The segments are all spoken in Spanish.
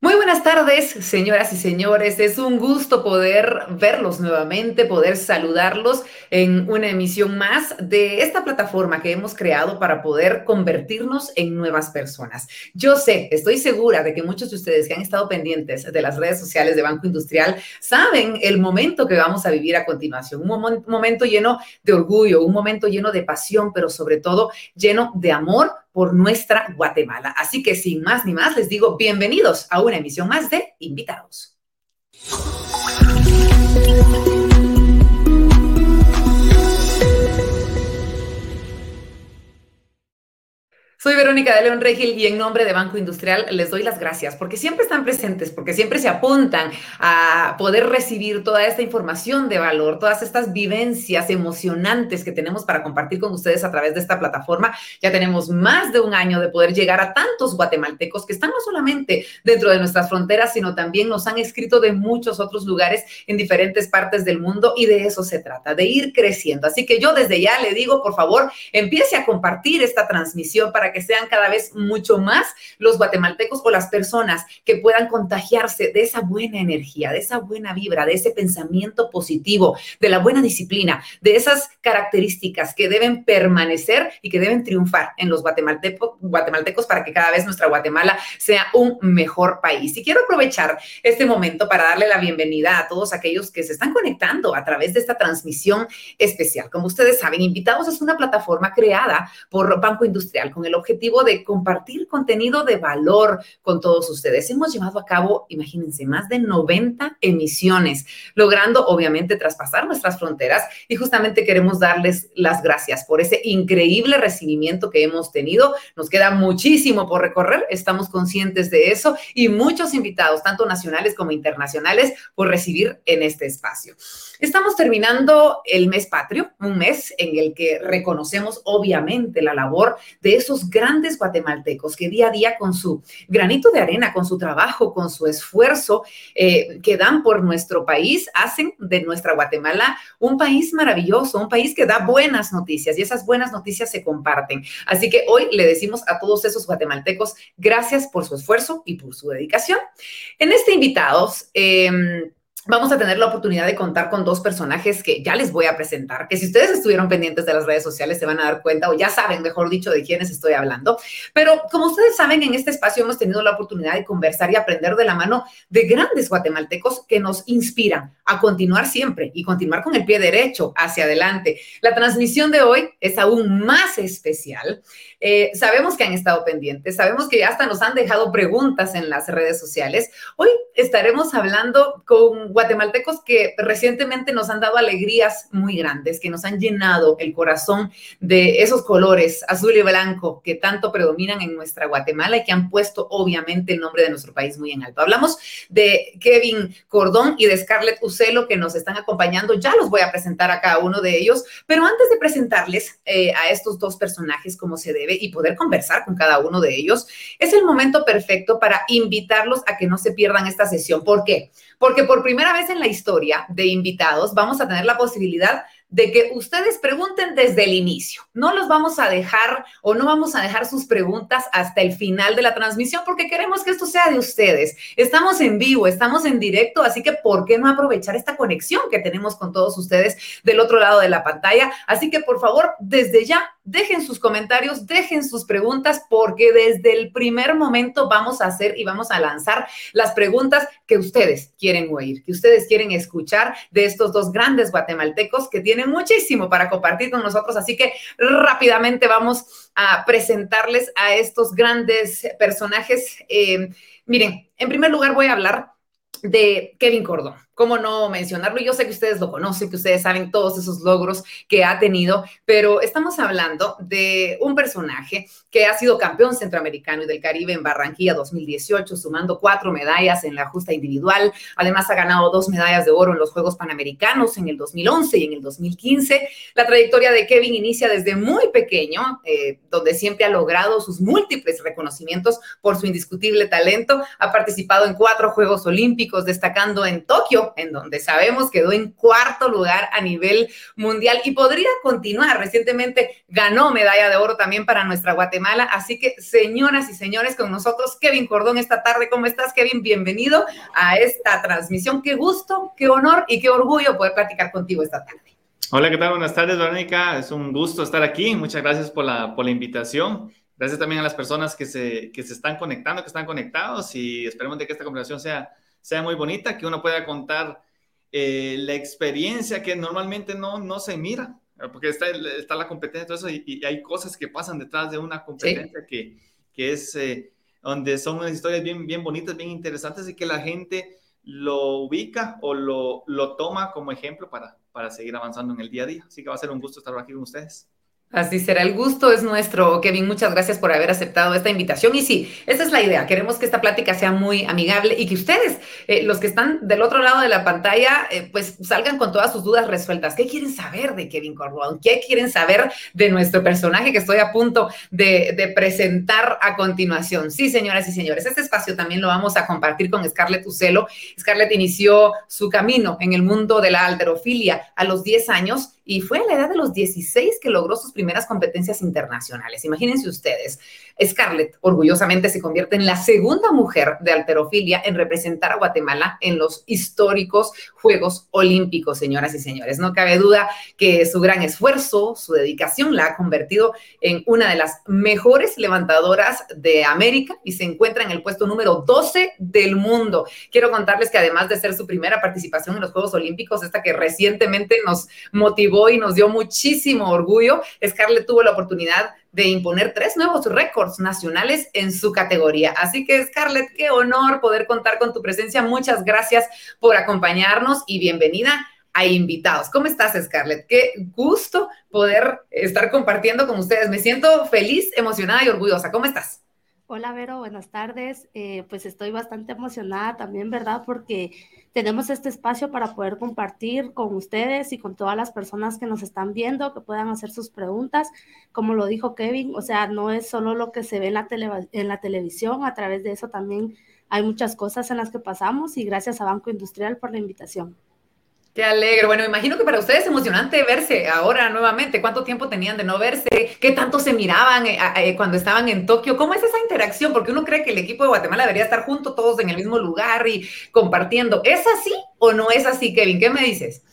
Muy buenas tardes, señoras y señores. Es un gusto poder verlos nuevamente, poder saludarlos en una emisión más de esta plataforma que hemos creado para poder convertirnos en nuevas personas. Yo sé, estoy segura de que muchos de ustedes que han estado pendientes de las redes sociales de Banco Industrial saben el momento que vamos a vivir a continuación. Un momento lleno de orgullo, un momento lleno de pasión, pero sobre todo lleno de amor por nuestra Guatemala. Así que sin más ni más, les digo bienvenidos a una emisión más de Invitados. Soy Verónica de León Regil y en nombre de Banco Industrial les doy las gracias porque siempre están presentes, porque siempre se apuntan a poder recibir toda esta información de valor, todas estas vivencias emocionantes que tenemos para compartir con ustedes a través de esta plataforma. Ya tenemos más de un año de poder llegar a tantos guatemaltecos que están no solamente dentro de nuestras fronteras, sino también nos han escrito de muchos otros lugares en diferentes partes del mundo y de eso se trata, de ir creciendo. Así que yo desde ya le digo, por favor, empiece a compartir esta transmisión para que sean cada vez mucho más los guatemaltecos o las personas que puedan contagiarse de esa buena energía, de esa buena vibra, de ese pensamiento positivo, de la buena disciplina, de esas características que deben permanecer y que deben triunfar en los guatemaltecos, guatemaltecos para que cada vez nuestra Guatemala sea un mejor país. Y quiero aprovechar este momento para darle la bienvenida a todos aquellos que se están conectando a través de esta transmisión especial. Como ustedes saben, Invitados es una plataforma creada por Banco Industrial con el objetivo de compartir contenido de valor con todos ustedes. Hemos llevado a cabo, imagínense, más de 90 emisiones, logrando obviamente traspasar nuestras fronteras y justamente queremos darles las gracias por ese increíble recibimiento que hemos tenido. Nos queda muchísimo por recorrer, estamos conscientes de eso y muchos invitados, tanto nacionales como internacionales, por recibir en este espacio. Estamos terminando el mes patrio, un mes en el que reconocemos obviamente la labor de esos grandes guatemaltecos que día a día con su granito de arena, con su trabajo, con su esfuerzo eh, que dan por nuestro país, hacen de nuestra Guatemala un país maravilloso, un país que da buenas noticias y esas buenas noticias se comparten. Así que hoy le decimos a todos esos guatemaltecos gracias por su esfuerzo y por su dedicación. En este invitados, eh, vamos a tener la oportunidad de contar con dos personajes que ya les voy a presentar, que si ustedes estuvieron pendientes de las redes sociales se van a dar cuenta o ya saben, mejor dicho, de quiénes estoy hablando. Pero como ustedes saben, en este espacio hemos tenido la oportunidad de conversar y aprender de la mano de grandes guatemaltecos que nos inspiran a continuar siempre y continuar con el pie derecho hacia adelante. La transmisión de hoy es aún más especial. Eh, sabemos que han estado pendientes, sabemos que hasta nos han dejado preguntas en las redes sociales. Hoy estaremos hablando con guatemaltecos que recientemente nos han dado alegrías muy grandes, que nos han llenado el corazón de esos colores azul y blanco que tanto predominan en nuestra Guatemala y que han puesto obviamente el nombre de nuestro país muy en alto. Hablamos de Kevin Cordón y de Scarlett Ucelo que nos están acompañando. Ya los voy a presentar a cada uno de ellos, pero antes de presentarles eh, a estos dos personajes como se debe, y poder conversar con cada uno de ellos, es el momento perfecto para invitarlos a que no se pierdan esta sesión. ¿Por qué? Porque por primera vez en la historia de invitados vamos a tener la posibilidad de que ustedes pregunten desde el inicio. No los vamos a dejar o no vamos a dejar sus preguntas hasta el final de la transmisión porque queremos que esto sea de ustedes. Estamos en vivo, estamos en directo, así que ¿por qué no aprovechar esta conexión que tenemos con todos ustedes del otro lado de la pantalla? Así que por favor, desde ya, dejen sus comentarios, dejen sus preguntas porque desde el primer momento vamos a hacer y vamos a lanzar las preguntas que ustedes quieren oír, que ustedes quieren escuchar de estos dos grandes guatemaltecos que tienen muchísimo para compartir con nosotros, así que rápidamente vamos a presentarles a estos grandes personajes. Eh, miren, en primer lugar voy a hablar de Kevin Cordón cómo no mencionarlo. Yo sé que ustedes lo conocen, que ustedes saben todos esos logros que ha tenido, pero estamos hablando de un personaje que ha sido campeón centroamericano y del Caribe en Barranquilla 2018, sumando cuatro medallas en la justa individual. Además, ha ganado dos medallas de oro en los Juegos Panamericanos en el 2011 y en el 2015. La trayectoria de Kevin inicia desde muy pequeño, eh, donde siempre ha logrado sus múltiples reconocimientos por su indiscutible talento. Ha participado en cuatro Juegos Olímpicos, destacando en Tokio En donde sabemos quedó en cuarto lugar a nivel mundial y podría continuar. Recientemente ganó medalla de oro también para nuestra Guatemala. Así que, señoras y señores, con nosotros Kevin Cordón esta tarde. ¿Cómo estás, Kevin? Bienvenido a esta transmisión. Qué gusto, qué honor y qué orgullo poder platicar contigo esta tarde. Hola, ¿qué tal? Buenas tardes, Verónica. Es un gusto estar aquí. Muchas gracias por la, por la invitación. Gracias también a las personas que se, que se están conectando, que están conectados y esperemos de que esta conversación sea, sea muy bonita, que uno pueda contar eh, la experiencia que normalmente no, no se mira, porque está, está la competencia y todo eso, y, hay cosas que pasan detrás de una competencia que, que, es eh, donde son unas historias bien, bien bonitas, bien interesantes y que la gente lo ubica o lo, lo toma como ejemplo para, para seguir avanzando en el día a día. Así que va a ser un gusto estar aquí con ustedes. Así será, el gusto es nuestro. Kevin, muchas gracias por haber aceptado esta invitación. Y sí, esa es la idea. Queremos que esta plática sea muy amigable y que ustedes, eh, los que están del otro lado de la pantalla, eh, pues salgan con todas sus dudas resueltas. ¿Qué quieren saber de Kevin Cordón? ¿Qué quieren saber de nuestro personaje que estoy a punto de, de presentar a continuación? Sí, señoras y señores, este espacio también lo vamos a compartir con Scarlett Ucelo. Scarlett inició su camino en el mundo de la alterofilia a los 10 años y fue a la edad de los 16 que logró sus primeras competencias internacionales. Imagínense ustedes, Scarlett orgullosamente se convierte en la segunda mujer de alterofilia en representar a Guatemala en los históricos Juegos Olímpicos, señoras y señores. No cabe duda que su gran esfuerzo, su dedicación la ha convertido en una de las mejores levantadoras de América y se encuentra en el puesto número 12 del mundo. Quiero contarles que además de ser su primera participación en los Juegos Olímpicos, esta que recientemente nos motivó y nos dio muchísimo orgullo. Scarlett tuvo la oportunidad de imponer tres nuevos récords nacionales en su categoría. Así que Scarlett, qué honor poder contar con tu presencia. Muchas gracias por acompañarnos y bienvenida a invitados. ¿Cómo estás, Scarlett? Qué gusto poder estar compartiendo con ustedes. Me siento feliz, emocionada y orgullosa. ¿Cómo estás? Hola, Vero, buenas tardes. Eh, pues estoy bastante emocionada también, ¿verdad? Porque tenemos este espacio para poder compartir con ustedes y con todas las personas que nos están viendo, que puedan hacer sus preguntas. Como lo dijo Kevin, o sea, no es solo lo que se ve en la, en la televisión, a través de eso también hay muchas cosas en las que pasamos y gracias a Banco Industrial por la invitación. Qué alegre. Bueno, imagino que para ustedes es emocionante verse ahora nuevamente. ¿Cuánto tiempo tenían de no verse? ¿Qué tanto se miraban eh, eh, cuando estaban en Tokio? ¿Cómo es esa interacción? Porque uno cree que el equipo de Guatemala debería estar junto todos en el mismo lugar y compartiendo. ¿Es así o no es así, Kevin? ¿Qué me dices?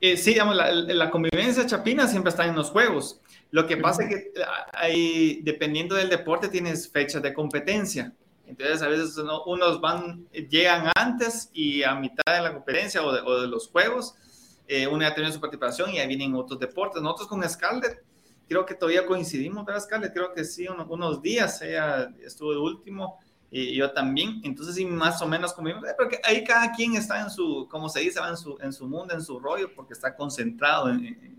Eh, sí, digamos, la, convivencia chapina siempre está en los juegos. Lo que pasa es que hay, dependiendo del deporte, tienes fechas de competencia. Entonces, a veces unos van, llegan antes y a mitad de la competencia o de, los juegos, eh, uno ya tiene su participación y ahí vienen otros deportes. Nosotros con Scarlett, creo que todavía coincidimos, ¿verdad, Scarlett? Creo que sí, unos días ella estuvo de último y yo también. Entonces, sí, más o menos convivimos, porque ahí cada quien está en su, como se dice, en su, en su mundo, en su rollo, porque está concentrado en,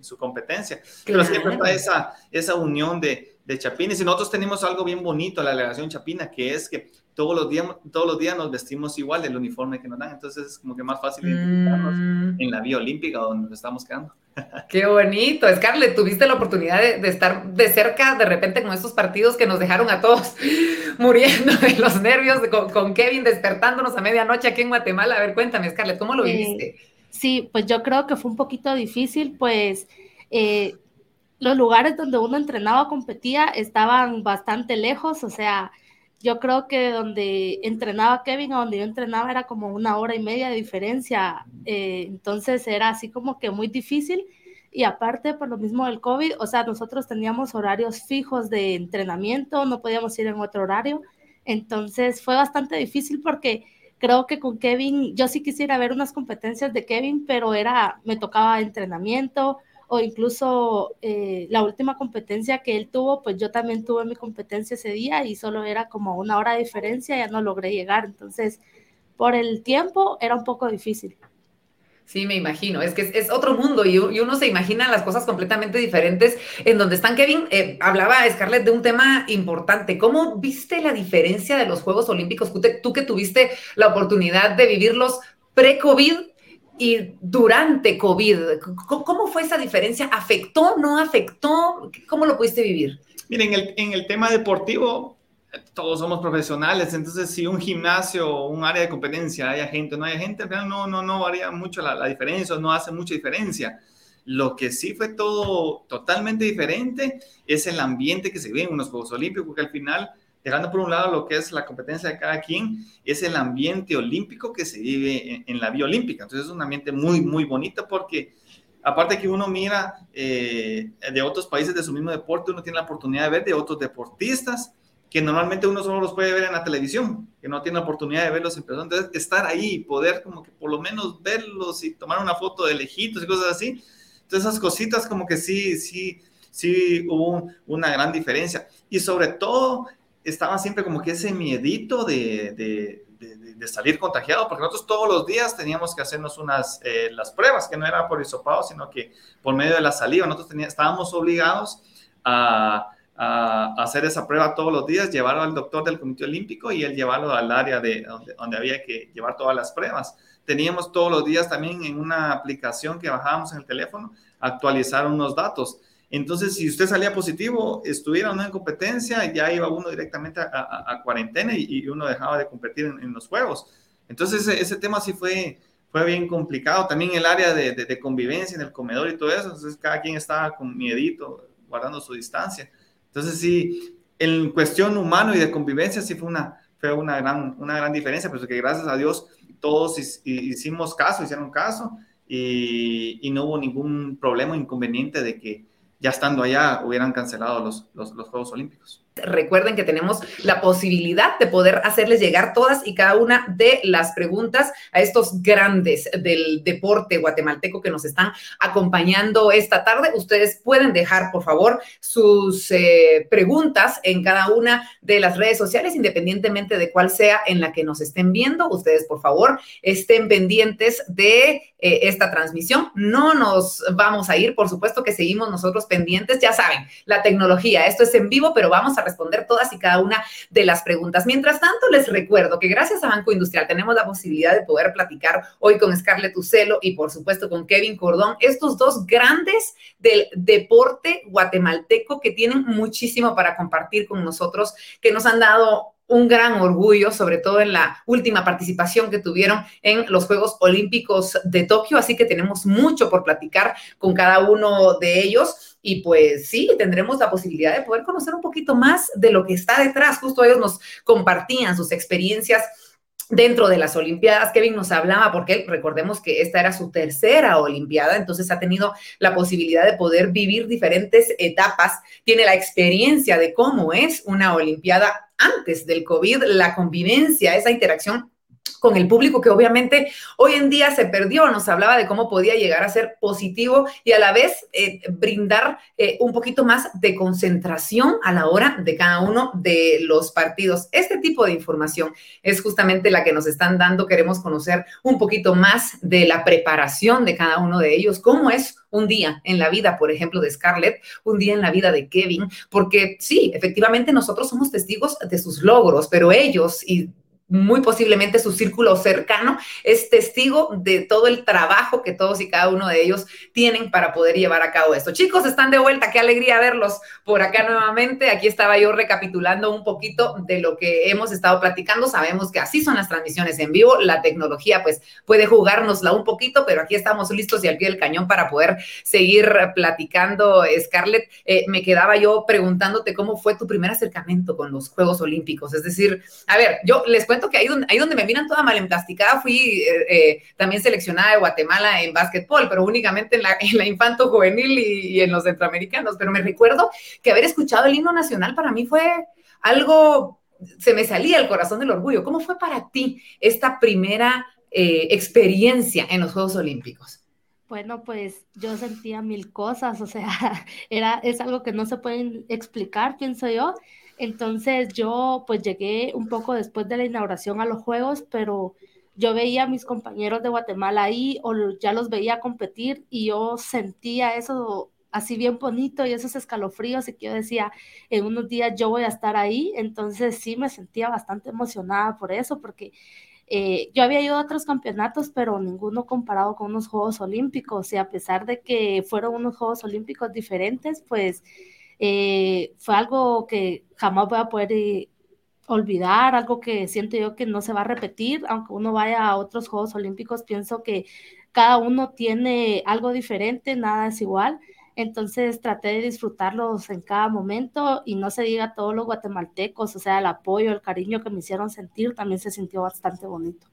su competencia. Pero siempre está esa, esa unión de de Chapines. Y nosotros tenemos algo bien bonito, la delegación Chapina, que es que todos los días, todos los días nos vestimos igual del uniforme que nos dan. Entonces es como que más fácil identificarnos mm. en la vía olímpica donde nos estamos quedando. Qué bonito. Scarlett, tuviste la oportunidad de, estar de cerca de repente con estos partidos que nos dejaron a todos muriendo de los nervios, con, Kevin despertándonos a medianoche aquí en Guatemala. A ver, cuéntame, Scarlett, ¿cómo lo viviste? sí, pues yo creo que fue un poquito difícil, pues eh, los lugares donde uno entrenaba, competía, estaban bastante lejos, o sea, yo creo que donde entrenaba Kevin o donde yo entrenaba era como una hora y media de diferencia, eh, entonces era así como que muy difícil. Y aparte, por lo mismo del COVID, o sea, nosotros teníamos horarios fijos de entrenamiento, no podíamos ir en otro horario, entonces fue bastante difícil porque creo que con Kevin, yo sí quisiera ver unas competencias de Kevin, pero era, me tocaba entrenamiento, o incluso eh, la última competencia que él tuvo, pues yo también tuve mi competencia ese día y solo era como una hora de diferencia, ya no logré llegar, entonces por el tiempo era un poco difícil. Sí, me imagino. Es que es, otro mundo y, uno se imagina las cosas completamente diferentes en donde están. Kevin, eh, hablaba Scarlett de un tema importante. ¿Cómo viste la diferencia de los Juegos Olímpicos? tú que tuviste la oportunidad de vivirlos pre-COVID y durante COVID. ¿Cómo fue esa diferencia? ¿Afectó, no afectó? ¿Cómo lo pudiste vivir? Miren, en el, en el tema deportivo, todos somos profesionales, entonces si un gimnasio un área de competencia hay gente o no hay gente, no, no, no varía mucho la, la diferencia, no hace mucha diferencia. Lo que sí fue todo totalmente diferente es el ambiente que se ve en unos Juegos Olímpicos, porque al final, dejando por un lado lo que es la competencia de cada quien, es el ambiente olímpico que se vive en, la vía olímpica. Entonces es un ambiente muy, muy bonito porque aparte que uno mira eh, de otros países de su mismo deporte, uno tiene la oportunidad de ver de otros deportistas que normalmente uno solo los puede ver en la televisión, que no tiene la oportunidad de verlos en persona. Entonces, estar ahí, poder como que por lo menos verlos y tomar una foto de lejitos y cosas así. Entonces, esas cositas como que sí, sí, sí hubo una gran diferencia. Y sobre todo, estaba siempre como que ese miedito de, de, de, salir contagiado, porque nosotros todos los días teníamos que hacernos unas, eh, las pruebas, que no era por hisopado, sino que por medio de la saliva. Nosotros teníamos, estábamos obligados a a, hacer esa prueba todos los días, llevarlo al doctor del Comité Olímpico y él llevarlo al área de donde, donde había que llevar todas las pruebas. Teníamos todos los días también en una aplicación que bajábamos en el teléfono, actualizar unos datos. Entonces, si usted salía positivo, estuviera en competencia, ya iba uno directamente a, cuarentena y, uno dejaba de competir en, los juegos. Entonces, ese, tema sí fue, fue bien complicado. También el área de, convivencia en el comedor y todo eso. Entonces, cada quien estaba con miedito, guardando su distancia. Entonces sí, en cuestión humano y de convivencia sí fue una, fue una, gran, una gran diferencia, pero que gracias a Dios todos hicimos caso, hicieron caso y, y no hubo ningún problema o inconveniente de que ya estando allá hubieran cancelado los, los, los Juegos Olímpicos. Recuerden que tenemos la posibilidad de poder hacerles llegar todas y cada una de las preguntas a estos grandes del deporte guatemalteco que nos están acompañando esta tarde. Ustedes pueden dejar, por favor, sus eh, preguntas en cada una de las redes sociales, independientemente de cuál sea en la que nos estén viendo. Ustedes, por favor, estén pendientes de eh, esta transmisión. No nos vamos a ir, por supuesto que seguimos nosotros pendientes. Ya saben, la tecnología, esto es en vivo, pero vamos a responder todas y cada una de las preguntas. Mientras tanto, les recuerdo que gracias a Banco Industrial tenemos la posibilidad de poder platicar hoy con Scarlett Ucelo y por supuesto con Kevin Cordón, estos dos grandes del deporte guatemalteco que tienen muchísimo para compartir con nosotros, que nos han dado un gran orgullo, sobre todo en la última participación que tuvieron en los Juegos Olímpicos de Tokio. Así que tenemos mucho por platicar con cada uno de ellos. Y pues sí, tendremos la posibilidad de poder conocer un poquito más de lo que está detrás. Justo ellos nos compartían sus experiencias dentro de las Olimpiadas. Kevin nos hablaba porque recordemos que esta era su tercera Olimpiada, entonces ha tenido la posibilidad de poder vivir diferentes etapas, tiene la experiencia de cómo es una Olimpiada antes del COVID, la convivencia, esa interacción con el público que obviamente hoy en día se perdió. Nos hablaba de cómo podía llegar a ser positivo y a la vez eh, brindar eh, un poquito más de concentración a la hora de cada uno de los partidos. Este tipo de información es justamente la que nos están dando. Queremos conocer un poquito más de la preparación de cada uno de ellos, cómo es un día en la vida, por ejemplo, de Scarlett, un día en la vida de Kevin, porque sí, efectivamente nosotros somos testigos de sus logros, pero ellos y muy posiblemente su círculo cercano es testigo de todo el trabajo que todos y cada uno de ellos tienen para poder llevar a cabo esto. Chicos, están de vuelta, qué alegría verlos por acá nuevamente. Aquí estaba yo recapitulando un poquito de lo que hemos estado platicando. Sabemos que así son las transmisiones en vivo. La tecnología pues puede jugárnosla un poquito, pero aquí estamos listos y al pie del cañón para poder seguir platicando. Scarlett, eh, me quedaba yo preguntándote cómo fue tu primer acercamiento con los Juegos Olímpicos. Es decir, a ver, yo les cuento que ahí donde, ahí donde me miran toda mal emplasticada, fui eh, eh, también seleccionada de Guatemala en básquetbol, pero únicamente en la, en la infanto juvenil y, en los centroamericanos. Pero me recuerdo que haber escuchado el himno nacional para mí fue algo, se me salía el corazón del orgullo. ¿Cómo fue para ti esta primera eh, experiencia en los Juegos Olímpicos? Bueno, pues yo sentía mil cosas, o sea, era, es algo que no se pueden explicar, pienso yo. Entonces yo pues llegué un poco después de la inauguración a los Juegos, pero yo veía a mis compañeros de Guatemala ahí o ya los veía competir y yo sentía eso así bien bonito y esos escalofríos y que yo decía, en unos días yo voy a estar ahí, entonces sí me sentía bastante emocionada por eso, porque eh, yo había ido a otros campeonatos, pero ninguno comparado con unos Juegos Olímpicos y a pesar de que fueron unos Juegos Olímpicos diferentes, pues eh, fue algo que jamás voy a poder eh, olvidar, algo que siento yo que no se va a repetir, aunque uno vaya a otros Juegos Olímpicos, pienso que cada uno tiene algo diferente, nada es igual. Entonces traté de disfrutarlos en cada momento y no se diga todos los guatemaltecos, o sea, el apoyo, el cariño que me hicieron sentir también se sintió bastante bonito.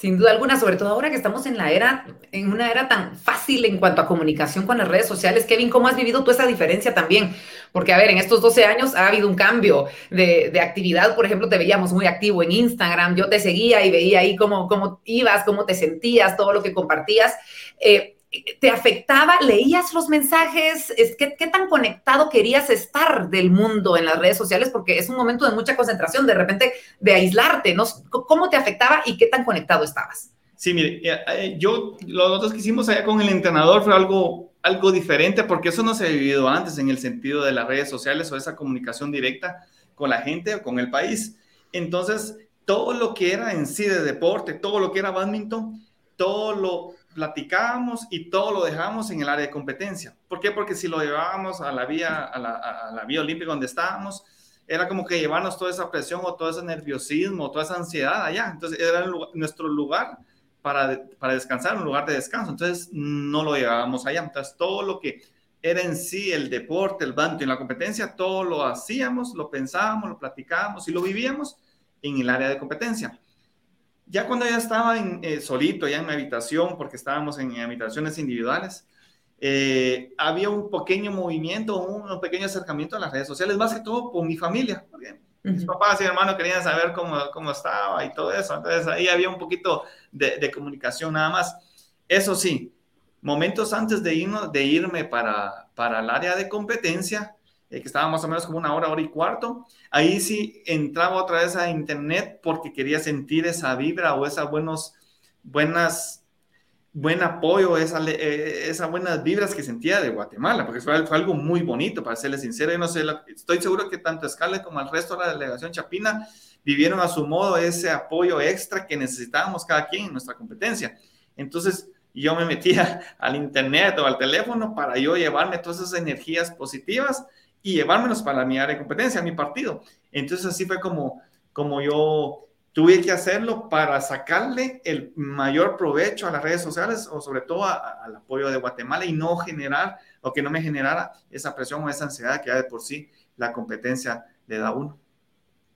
Sin duda alguna, sobre todo ahora que estamos en la era, en una era tan fácil en cuanto a comunicación con las redes sociales. Kevin, ¿cómo has vivido tú esa diferencia también? Porque, a ver, en estos 12 años ha habido un cambio de, actividad. Por ejemplo, te veíamos muy activo en Instagram. Yo te seguía y veía ahí cómo, cómo ibas, cómo te sentías, todo lo que compartías. Eh, ¿Te afectaba? ¿Leías los mensajes? ¿Qué, ¿Qué tan conectado querías estar del mundo en las redes sociales? Porque es un momento de mucha concentración, de repente de aislarte, ¿no? ¿Cómo te afectaba y qué tan conectado estabas? Sí, mire, eh, eh, yo, los que hicimos allá con el entrenador fue algo, algo diferente porque eso no se ha vivido antes en el sentido de las redes sociales o esa comunicación directa con la gente o con el país. Entonces, todo lo que era en sí de deporte, todo lo que era badminton, todo lo platicábamos y todo lo dejábamos en el área de competencia. ¿Por qué? Porque si lo llevábamos a la vía, a la, vía olímpica donde estábamos, era como que llevarnos toda esa presión o todo ese nerviosismo, toda esa ansiedad allá. Entonces era nuestro lugar para, para descansar, un lugar de descanso. Entonces no lo llevábamos allá. Entonces todo lo que era en sí el deporte, el banco y la competencia, todo lo hacíamos, lo pensábamos, lo platicábamos y lo vivíamos en el área de competencia. Ya cuando ya estaba en, eh, solito, ya en mi habitación, porque estábamos en, habitaciones individuales, eh, había un pequeño movimiento, un, pequeño acercamiento a las redes sociales, más que todo por mi familia. Porque Mis papás y hermanos querían saber cómo, cómo estaba y todo eso. Entonces ahí había un poquito de, comunicación nada más. Eso sí, momentos antes de, irnos, de irme para, para el área de competencia, eh, que estaba más o menos como una hora, hora y cuarto. Ahí sí entraba otra vez a internet porque quería sentir esa vibra o esas buenos, buenas, buen apoyo, esa, eh, esas buenas vibras que sentía de Guatemala, porque fue, fue, algo muy bonito, para serles sincero. Yo no sé, estoy seguro que tanto Scarlett como el resto de la delegación Chapina vivieron a su modo ese apoyo extra que necesitábamos cada quien en nuestra competencia. Entonces, yo me metía al internet o al teléfono para yo llevarme todas esas energías positivas y llevármelos para mi área de competencia, mi partido. Entonces así fue como, como yo tuve que hacerlo para sacarle el mayor provecho a las redes sociales o sobre todo al apoyo de Guatemala y no generar o que no me generara esa presión o esa ansiedad que ya de por sí la competencia le da uno.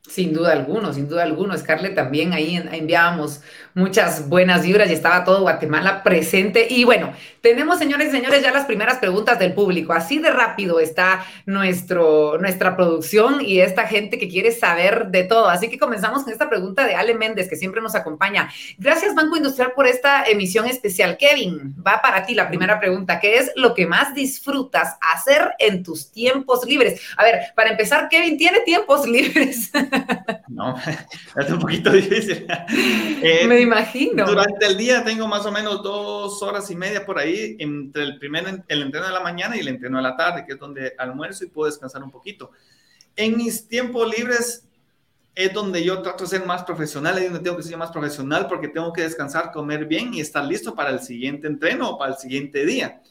Sin duda alguno, sin duda alguno. Scarlett también ahí enviábamos muchas buenas vibras y estaba todo Guatemala presente. Y bueno, tenemos, señores y señores, ya las primeras preguntas del público. Así de rápido está nuestro, nuestra producción y esta gente que quiere saber de todo. Así que comenzamos con esta pregunta de Ale Méndez, que siempre nos acompaña. Gracias, Banco Industrial, por esta emisión especial. Kevin, va para ti la primera pregunta. ¿Qué es lo que más disfrutas hacer en tus tiempos libres? A ver, para empezar, Kevin tiene tiempos libres. No, es un poquito difícil. Eh, Me imagino. Durante el día tengo más o menos dos horas y media por ahí entre el primer el entreno de la mañana y el entreno de la tarde, que es donde almuerzo y puedo descansar un poquito. En mis tiempos libres es donde yo trato de ser más profesional, es donde tengo que ser más profesional porque tengo que descansar, comer bien y estar listo para el siguiente entreno o para el siguiente día.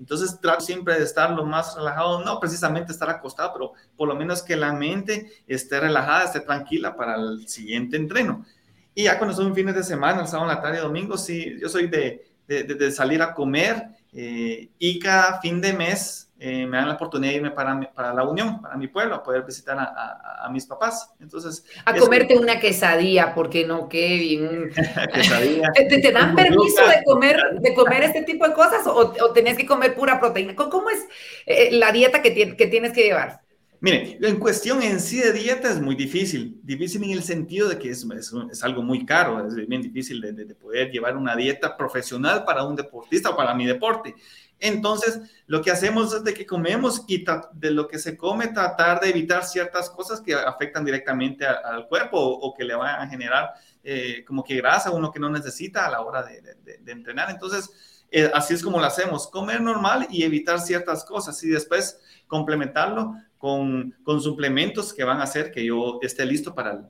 Entonces trato siempre de estar lo más relajado, no precisamente estar acostado, pero por lo menos que la mente esté relajada, esté tranquila para el siguiente entreno. Y ya cuando son fines de semana, el sábado, la tarde domingo, sí, yo soy de, de, salir a comer eh, y cada fin de mes eh, me dan la oportunidad de irme para, para la Unión, para mi pueblo, a poder visitar a, a, mis papás. Entonces, a comerte una quesadilla, porque no, Kevin. quesadilla. ¿Te, dan permiso de comer, de comer este tipo de cosas o, o tenés que comer pura proteína? ¿Cómo es eh, la dieta que, que tienes que llevar? Mire, en cuestión en sí de dieta es muy difícil, difícil en el sentido de que es, es, algo muy caro, es bien difícil de, de, poder llevar una dieta profesional para un deportista o para mi deporte. Entonces, lo que hacemos es de que comemos y de lo que se come tratar de evitar ciertas cosas que afectan directamente al cuerpo o, que le van a generar eh, como que grasa, uno que no necesita a la hora de, entrenar. Entonces, eh, así es como lo hacemos, comer normal y evitar ciertas cosas y después complementarlo con, con, suplementos que van a hacer que yo esté listo para el,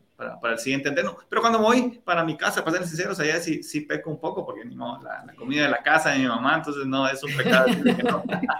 para, el siguiente entreno. Pero cuando voy para mi casa, para ser sinceros, allá sí, sí peco un poco porque ni la, comida de la casa de mi mamá, entonces no, es un pecado.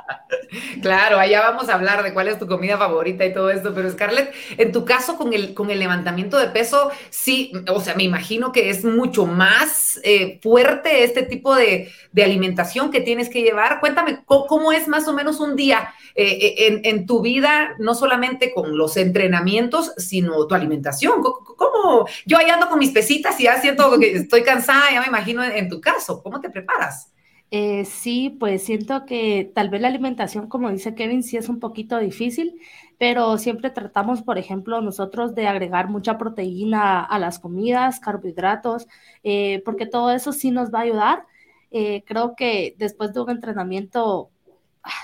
claro, allá vamos a hablar de cuál es tu comida favorita y todo esto, pero Scarlett, en tu caso con el, con el levantamiento de peso, sí, o sea, me imagino que es mucho más eh, fuerte este tipo de, de, alimentación que tienes que llevar. Cuéntame, ¿cómo, es más o menos un día eh, eh, en, en tu vida? no solamente con los entrenamientos, sino tu alimentación. ¿Cómo? Yo ahí ando con mis pesitas y ya siento que estoy cansada, ya me imagino en, tu caso. ¿Cómo te preparas? Eh, sí, pues siento que tal vez la alimentación, como dice Kevin, sí es un poquito difícil, pero siempre tratamos, por ejemplo, nosotros de agregar mucha proteína a las comidas, carbohidratos, eh, porque todo eso sí nos va a ayudar. Eh, creo que después de un entrenamiento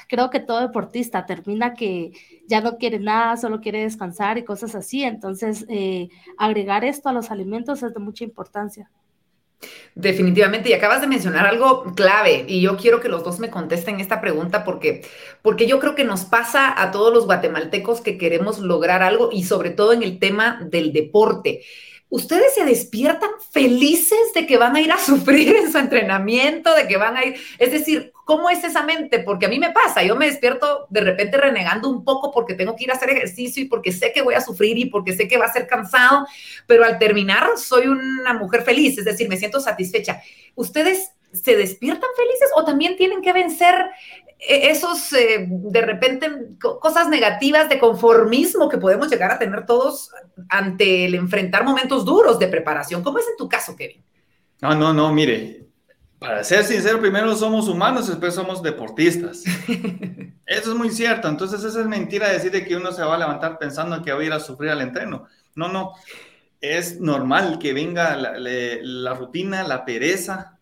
creo que todo deportista termina que ya no quiere nada, solo quiere descansar y cosas así. Entonces, eh, agregar esto a los alimentos es de mucha importancia. Definitivamente, y acabas de mencionar algo clave, y yo quiero que los dos me contesten esta pregunta porque, porque yo creo que nos pasa a todos los guatemaltecos que queremos lograr algo y sobre todo en el tema del deporte ustedes se despiertan felices de que van a ir a sufrir en su entrenamiento, de que van a ir, es decir, ¿cómo es esa mente? Porque a mí me pasa, yo me despierto de repente renegando un poco porque tengo que ir a hacer ejercicio y porque sé que voy a sufrir y porque sé que va a ser cansado, pero al terminar soy una mujer feliz, es decir, me siento satisfecha. ¿Ustedes se despiertan felices o también tienen que vencer esos, eh, de repente, cosas negativas de conformismo que podemos llegar a tener todos ante el enfrentar momentos duros de preparación. ¿Cómo es en tu caso, Kevin? No, no, no, mire, para ser sincero, primero somos humanos, después somos deportistas. Eso es muy cierto. Entonces, esa es mentira decir que uno se va a levantar pensando que va a ir a sufrir al entreno. No, no. Es normal que venga la rutina, la pereza,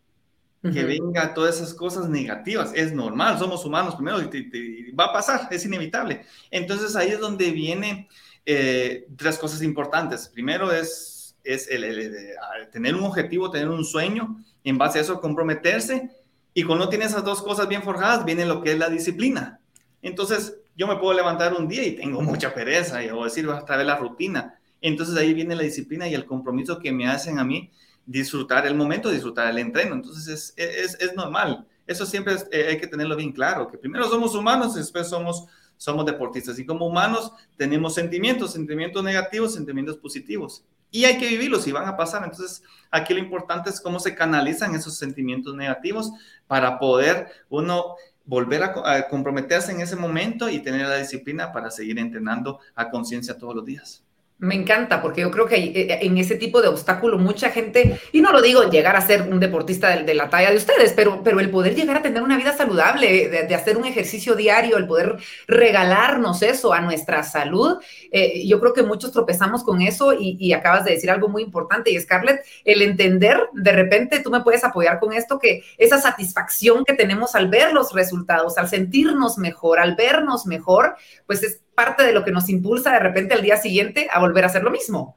que venga todas esas cosas negativas. Es normal, somos humanos primero y, va a pasar, es inevitable. Entonces ahí es donde viene eh, tres cosas importantes. Primero es, es el, tener un objetivo, tener un sueño, en base a eso comprometerse. Y cuando tiene esas dos cosas bien forjadas, viene lo que es la disciplina. Entonces yo me puedo levantar un día y tengo mucha pereza, y, o decir, a través la rutina. Entonces ahí viene la disciplina y el compromiso que me hacen a mí disfrutar el momento, disfrutar el entreno. Entonces es, es, normal. Eso siempre eh, hay que tenerlo bien claro, que primero somos humanos y después somos, somos deportistas. Y como humanos tenemos sentimientos, sentimientos negativos, sentimientos positivos. Y hay que vivirlos y van a pasar. Entonces aquí lo importante es cómo se canalizan esos sentimientos negativos para poder uno volver a comprometerse en ese momento y tener la disciplina para seguir entrenando a conciencia todos los días. Me encanta, porque yo creo que eh, en ese tipo de obstáculo mucha gente, y no lo digo llegar a ser un deportista de, la talla de ustedes, pero, pero el poder llegar a tener una vida saludable, de, hacer un ejercicio diario, el poder regalarnos eso a nuestra salud, eh, yo creo que muchos tropezamos con eso y, acabas de decir algo muy importante, y Scarlett, el entender, de repente tú me puedes apoyar con esto, que esa satisfacción que tenemos al ver los resultados, al sentirnos mejor, al vernos mejor, pues es parte de lo que nos impulsa de repente al día siguiente a volver a hacer lo mismo.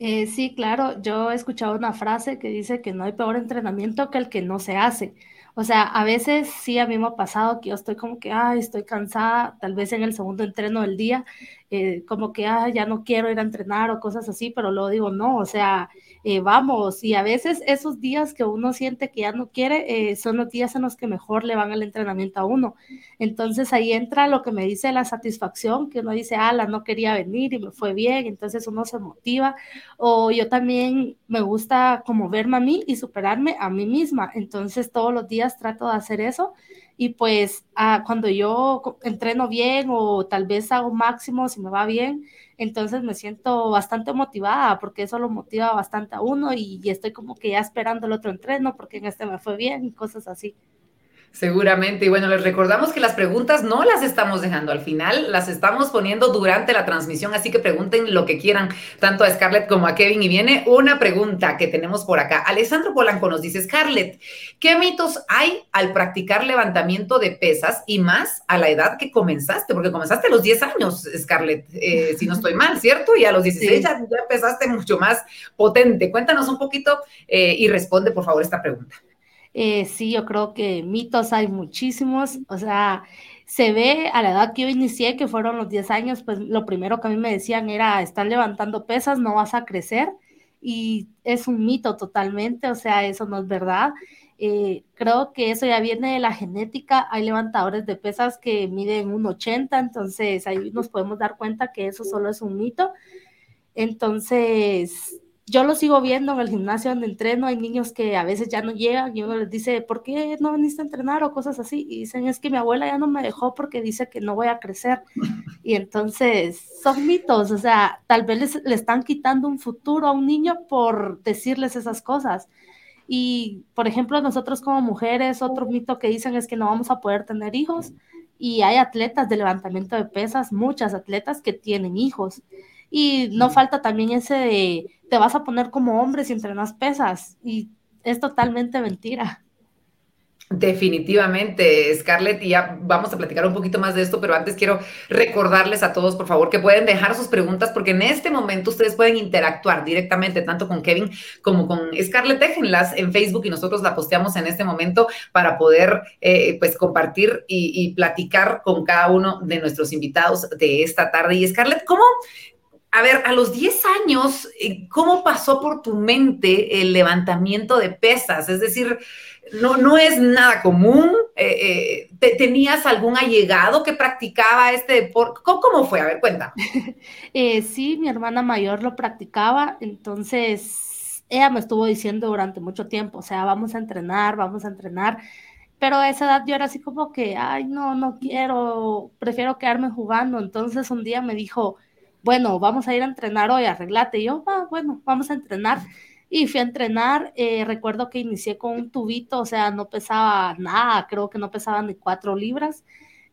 Eh, sí, claro, yo he escuchado una frase que dice que no hay peor entrenamiento que el que no se hace. O sea, a veces sí a mí me ha pasado que yo estoy como que, ay, estoy cansada, tal vez en el segundo entreno del día, eh, como que, ay, ya no quiero ir a entrenar o cosas así, pero luego digo, no, o sea, eh, vamos, y a veces esos días que uno siente que ya no quiere, eh, son los días en los que mejor le van el entrenamiento a uno. Entonces ahí entra lo que me dice la satisfacción, que uno dice, ala, no quería venir y me fue bien, entonces uno se motiva. O yo también me gusta como verme a mí y superarme a mí misma, entonces todos los días trato de hacer eso y pues ah, cuando yo entreno bien o tal vez hago máximo si me va bien, entonces me siento bastante motivada porque eso lo motiva bastante a uno y, estoy como que ya esperando el otro entreno porque en este me fue bien y cosas así. Seguramente. Y bueno, les recordamos que las preguntas no las estamos dejando al final, las estamos poniendo durante la transmisión, así que pregunten lo que quieran, tanto a Scarlett como a Kevin. Y viene una pregunta que tenemos por acá. Alessandro Polanco nos dice, Scarlett, ¿qué mitos hay al practicar levantamiento de pesas y más a la edad que comenzaste? Porque comenzaste a los 10 años, Scarlett, eh, si no estoy mal, ¿cierto? Y a los 16 ya, ya, empezaste mucho más potente. Cuéntanos un poquito eh, y responde, por favor, esta pregunta. Eh, sí, yo creo que mitos hay muchísimos, o sea, se ve a la edad que yo inicié, que fueron los 10 años, pues lo primero que a mí me decían era, estar levantando pesas, no vas a crecer, y es un mito totalmente, o sea, eso no es verdad. Eh, creo que eso ya viene de la genética. Hay levantadores de pesas que miden un 80, entonces ahí nos podemos dar cuenta que eso solo es un mito. Entonces, yo lo sigo viendo en el gimnasio donde entreno, hay niños que a veces ya no llegan y uno les dice, ¿por qué no veniste a entrenar o cosas así? Y dicen, es que mi abuela ya no me dejó porque dice que no voy a crecer. Y entonces son mitos, o sea, tal vez le están quitando un futuro a un niño por decirles esas cosas. Y, por ejemplo, nosotros como mujeres, otro mito que dicen es que no vamos a poder tener hijos. Y hay atletas de levantamiento de pesas, muchas atletas que tienen hijos. Y no falta también ese de, te vas a poner como hombre si entrenas pesas. Y es totalmente mentira. Definitivamente, Scarlett, y ya vamos a platicar un poquito más de esto, pero antes quiero recordarles a todos, por favor, que pueden dejar sus preguntas, porque en este momento ustedes pueden interactuar directamente tanto con Kevin como con Scarlett. Déjenlas en Facebook y nosotros la posteamos en este momento para poder, eh, pues, compartir y, y platicar con cada uno de nuestros invitados de esta tarde. Y Scarlett, ¿cómo a ver, a los 10 años, eh, ¿cómo pasó por tu mente el levantamiento de pesas? Es decir, no, no es nada común. Eh, eh, ¿Tenías algún allegado que practicaba este deporte? ¿Cómo, fue? A ver, cuenta. sí, mi hermana mayor lo practicaba, entonces ella me estuvo diciendo durante mucho tiempo, o sea, vamos a entrenar, vamos a entrenar. Pero a esa edad yo era así como que, ay, no, no quiero, prefiero quedarme jugando. Entonces un día me dijo, bueno, vamos a ir a entrenar hoy, arreglate. Y yo, ah, bueno, vamos a entrenar. Y fui a entrenar, eh, recuerdo que inicié con un tubito, o sea, no pesaba nada, creo que no pesaba ni cuatro libras.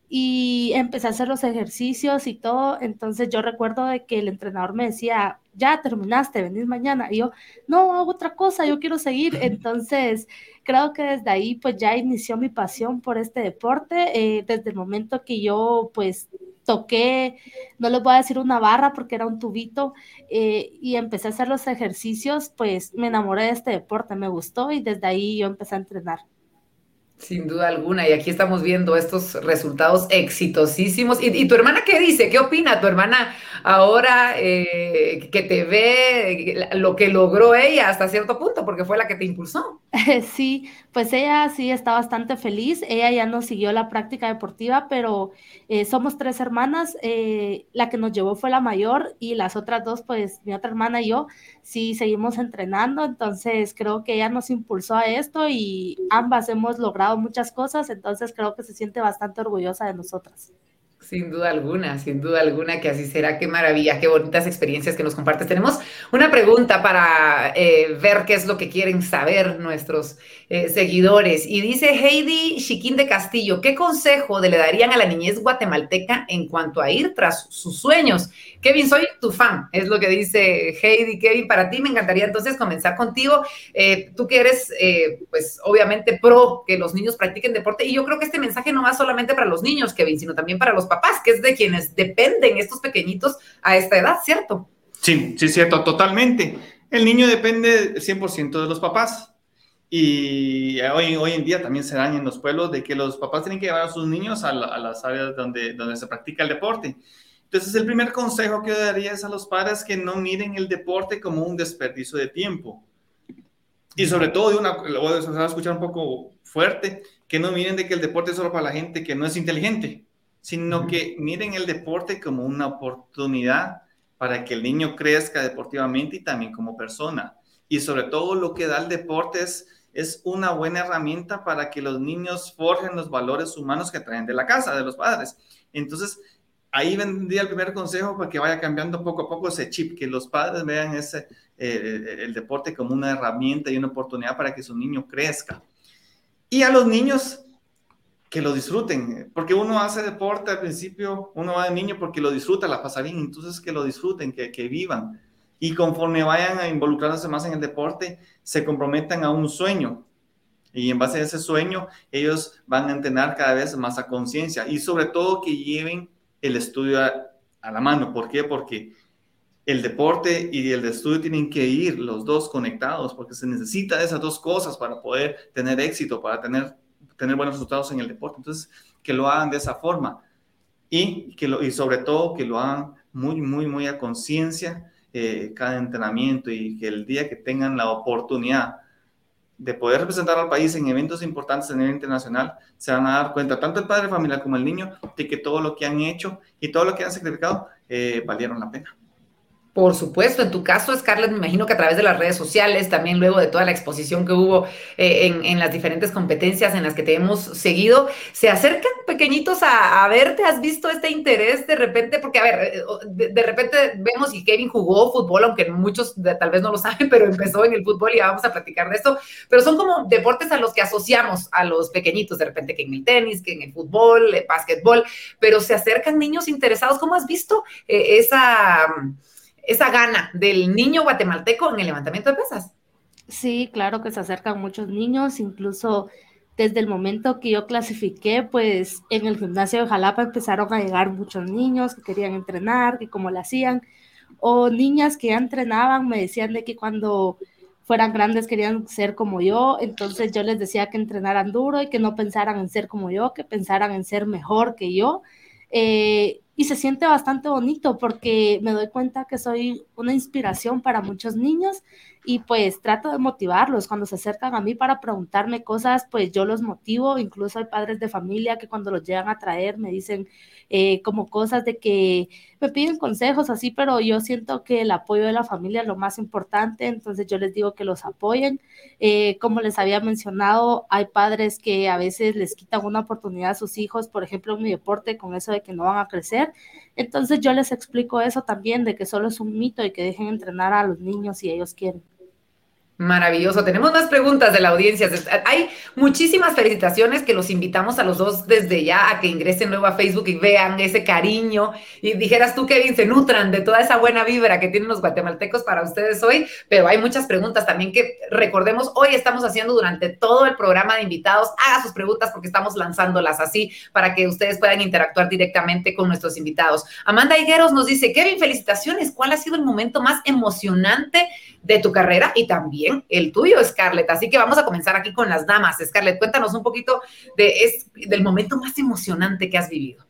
Y empecé a hacer los ejercicios y todo. Entonces yo recuerdo de que el entrenador me decía, ya terminaste, venís mañana. Y yo, no, hago otra cosa, yo quiero seguir. Entonces creo que desde ahí pues ya inició mi pasión por este deporte. Eh, desde el momento que yo pues toqué, no les voy a decir una barra porque era un tubito, eh, y empecé a hacer los ejercicios, pues me enamoré de este deporte, me gustó y desde ahí yo empecé a entrenar. Sin duda alguna, y aquí estamos viendo estos resultados exitosísimos. ¿Y, tu hermana qué dice? ¿Qué opina tu hermana ahora eh, que te ve lo que logró ella hasta cierto punto, porque fue la que te impulsó? Sí, pues ella sí está bastante feliz. Ella ya no siguió la práctica deportiva, pero eh, somos tres hermanas. Eh, la que nos llevó fue la mayor y las otras dos, pues mi otra hermana y yo, sí seguimos entrenando. Entonces creo que ella nos impulsó a esto y ambas hemos logrado muchas cosas, entonces creo que se siente bastante orgullosa de nosotras. Sin duda alguna, sin duda alguna que así será. Qué maravilla, qué bonitas experiencias que nos compartes. Tenemos una pregunta para eh, ver qué es lo que quieren saber nuestros eh, seguidores. Y dice Heidi Chiquín de Castillo, ¿qué consejo le darían a la niñez guatemalteca en cuanto a ir tras sus sueños? Kevin, soy tu fan, es lo que dice Heidi. Kevin, para ti me encantaría entonces comenzar contigo. Eh, tú que eres, pues obviamente, pro que los niños practiquen deporte. Y yo creo que este mensaje no va solamente para los niños, Kevin, sino también para los papás, que es de quienes dependen estos pequeñitos a esta edad, ¿cierto? Sí, sí, cierto, totalmente. El niño depende 100% de los papás. Y hoy, hoy en día también se dan en los pueblos de que los papás tienen que llevar a sus niños a, las áreas donde, donde se practica el deporte. Entonces, el primer consejo que yo daría es a los padres que no miren el deporte como un desperdicio de tiempo. Y sobre todo, de una, lo voy a escuchar un poco fuerte, que no miren de que el deporte es solo para la gente que no es inteligente sino que miren el deporte como una oportunidad para que el niño crezca deportivamente y también como persona. Y sobre todo lo que da el deporte es, una buena herramienta para que los niños forjen los valores humanos que traen de la casa, de los padres. Entonces, ahí vendría el primer consejo para que vaya cambiando poco a poco ese chip, que los padres vean ese, eh, el deporte como una herramienta y una oportunidad para que su niño crezca. Y a los niños, que lo disfruten, porque uno hace deporte al principio, uno va de niño porque lo disfruta, la pasa entonces que lo disfruten, que, que vivan. Y conforme vayan a involucrarse más en el deporte, se comprometan a un sueño. Y en base a ese sueño, ellos van a entrenar cada vez más a conciencia y sobre todo que lleven el estudio a, la mano. ¿Por qué? Porque el deporte y el estudio tienen que ir los dos conectados porque se necesita esas dos cosas para poder tener éxito, para tener, tener buenos resultados en el deporte. Entonces, que lo hagan de esa forma y, que lo, y sobre todo que lo hagan muy, muy, muy a conciencia eh, cada entrenamiento y que el día que tengan la oportunidad de poder representar al país en eventos importantes a nivel internacional, se van a dar cuenta, tanto el padre familiar como el niño, de que todo lo que han hecho y todo lo que han sacrificado eh, valieron la pena. Por supuesto, en tu caso, Scarlett, me imagino que a través de las redes sociales, también luego de toda la exposición que hubo eh, en, las diferentes competencias en las que te hemos seguido, se acercan pequeñitos a, verte. ¿Has visto este interés de repente? Porque, a ver, eh, de, repente vemos y Kevin jugó fútbol, aunque muchos tal vez no lo saben, pero empezó en el fútbol y vamos a platicar de esto. Pero son como deportes a los que asociamos a los pequeñitos, de repente que en el tenis, que en el fútbol, el básquetbol, pero se acercan niños interesados. ¿Cómo has visto eh, esa esa gana del niño guatemalteco en el levantamiento de pesas. Sí, claro que se acercan muchos niños, incluso desde el momento que yo clasifiqué, pues en el gimnasio de Jalapa empezaron a llegar muchos niños que querían entrenar, que cómo lo hacían, o niñas que entrenaban me decían de que cuando fueran grandes querían ser como yo, entonces yo les decía que entrenaran duro y que no pensaran en ser como yo, que pensaran en ser mejor que yo. Eh, y se siente bastante bonito porque me doy cuenta que soy una inspiración para muchos niños y pues trato de motivarlos cuando se acercan a mí para preguntarme cosas, pues yo los motivo, incluso hay padres de familia que cuando los llegan a traer me dicen eh, como cosas de que me piden consejos así, pero yo siento que el apoyo de la familia es lo más importante, entonces yo les digo que los apoyen. Eh, como les había mencionado, hay padres que a veces les quitan una oportunidad a sus hijos, por ejemplo, en mi deporte, con eso de que no van a crecer. Entonces yo les explico eso también, de que solo es un mito y que dejen entrenar a los niños si ellos quieren. Maravilloso. Tenemos más preguntas de la audiencia. Hay muchísimas felicitaciones que los invitamos a los dos desde ya a que ingresen luego a Facebook y vean ese cariño. Y dijeras tú, Kevin, se nutran de toda esa buena vibra que tienen los guatemaltecos para ustedes hoy. Pero hay muchas preguntas también que recordemos, hoy estamos haciendo durante todo el programa de invitados. Haga sus preguntas porque estamos lanzándolas así para que ustedes puedan interactuar directamente con nuestros invitados. Amanda Higueros nos dice, Kevin, felicitaciones. ¿Cuál ha sido el momento más emocionante de tu carrera y también el tuyo, Scarlett. Así que vamos a comenzar aquí con las damas. Scarlett, cuéntanos un poquito de, es, del momento más emocionante que has vivido.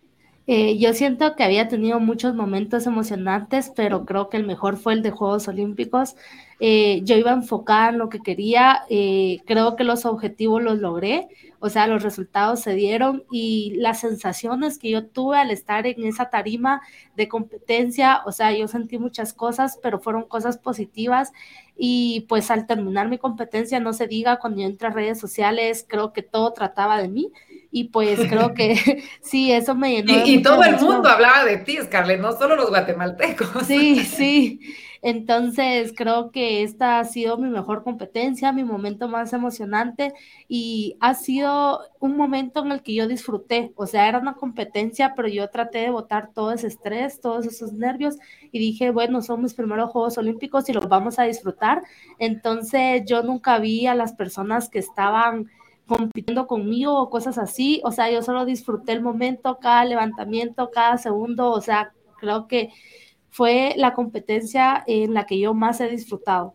Eh, yo siento que había tenido muchos momentos emocionantes, pero creo que el mejor fue el de Juegos Olímpicos. Eh, yo iba enfocada en lo que quería, eh, creo que los objetivos los logré, o sea, los resultados se dieron y las sensaciones que yo tuve al estar en esa tarima de competencia, o sea, yo sentí muchas cosas, pero fueron cosas positivas y pues al terminar mi competencia, no se diga, cuando yo entré a redes sociales, creo que todo trataba de mí y pues creo que sí, eso me llenó. Y, y todo el mundo hablaba de ti, Scarlett, no solo los guatemaltecos. Sí, sí. Entonces creo que esta ha sido mi mejor competencia, mi momento más emocionante y ha sido un momento en el que yo disfruté. O sea, era una competencia, pero yo traté de botar todo ese estrés, todos esos nervios y dije, bueno, son mis primeros Juegos Olímpicos y los vamos a disfrutar. Entonces yo nunca vi a las personas que estaban compitiendo conmigo o cosas así. O sea, yo solo disfruté el momento, cada levantamiento, cada segundo. O sea, creo que fue la competencia en la que yo más he disfrutado.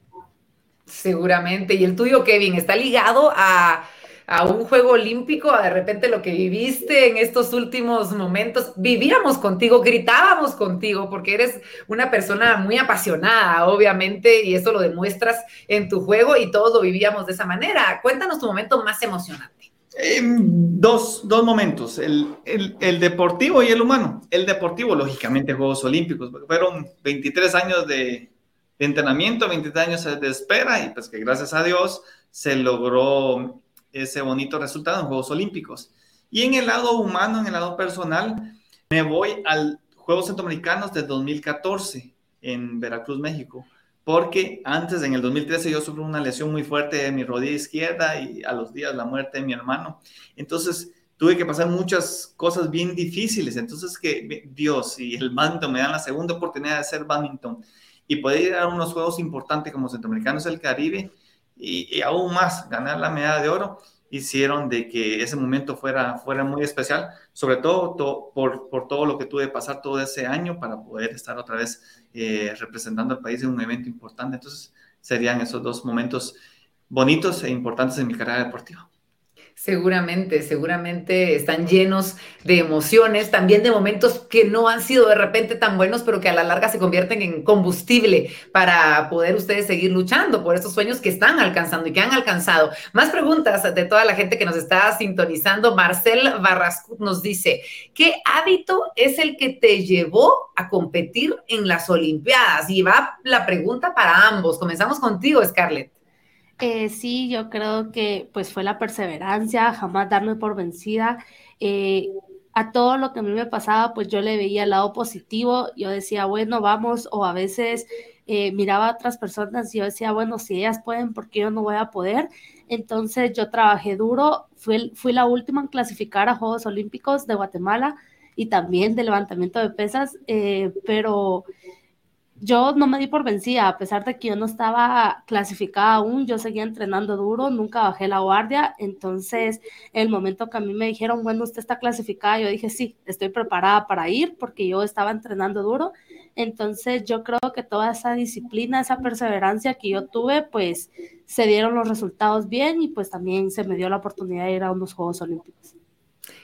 Seguramente. ¿Y el tuyo, Kevin, está ligado a, a un juego olímpico, a de repente lo que viviste en estos últimos momentos? Vivíamos contigo, gritábamos contigo, porque eres una persona muy apasionada, obviamente, y eso lo demuestras en tu juego y todos lo vivíamos de esa manera. Cuéntanos tu momento más emocionante. Em, dos, dos, momentos, el, el, el, deportivo y el humano. El deportivo, lógicamente, Juegos Olímpicos, fueron 23 años de, de, entrenamiento, 23 años de espera y pues que gracias a Dios se logró ese bonito resultado en Juegos Olímpicos. Y en el lado humano, en el lado personal, me voy al Juegos Centroamericanos de 2014 en Veracruz, México porque antes, en el 2013, yo sufrí una lesión muy fuerte en mi rodilla izquierda y a los días la muerte de mi hermano. Entonces, tuve que pasar muchas cosas bien difíciles. Entonces, que Dios y el badminton me dan la segunda oportunidad de hacer badminton y poder ir a unos juegos importantes como Centroamericanos del Caribe y, aún más ganar la medalla de oro, hicieron de que ese momento fuera, fuera muy especial, sobre todo por, por, todo lo que tuve que pasar todo ese año para poder estar otra vez eh, representando al país en un evento importante. Entonces, serían esos dos momentos bonitos e importantes en mi carrera deportiva. Seguramente, seguramente están llenos de emociones, también de momentos que no han sido de repente tan buenos, pero que a la larga se convierten en combustible para poder ustedes seguir luchando por esos sueños que están alcanzando y que han alcanzado. Más preguntas de toda la gente que nos está sintonizando. Marcel Barrascut nos dice, ¿qué hábito es el que te llevó a competir en las Olimpiadas? Y va la pregunta para ambos. Comenzamos contigo, Scarlett. Eh, sí, yo creo que pues fue la perseverancia, jamás darme por vencida. Eh, a todo lo que a mí me pasaba, pues yo le veía el lado positivo, yo decía, bueno, vamos, o a veces eh, miraba a otras personas y yo decía, bueno, si ellas pueden, ¿por qué yo no voy a poder? Entonces yo trabajé duro, fui, fui la última en clasificar a Juegos Olímpicos de Guatemala y también de levantamiento de pesas, pero yo no me di por vencida, a pesar de que yo no estaba clasificada aún, yo seguía entrenando duro, nunca bajé la guardia, entonces el momento que a mí me dijeron, bueno, usted está clasificada, yo dije, sí, estoy preparada para ir porque yo estaba entrenando duro, entonces yo creo que toda esa disciplina, esa perseverancia que yo tuve, pues se dieron los resultados bien y pues también se me dio la oportunidad de ir a unos Juegos Olímpicos.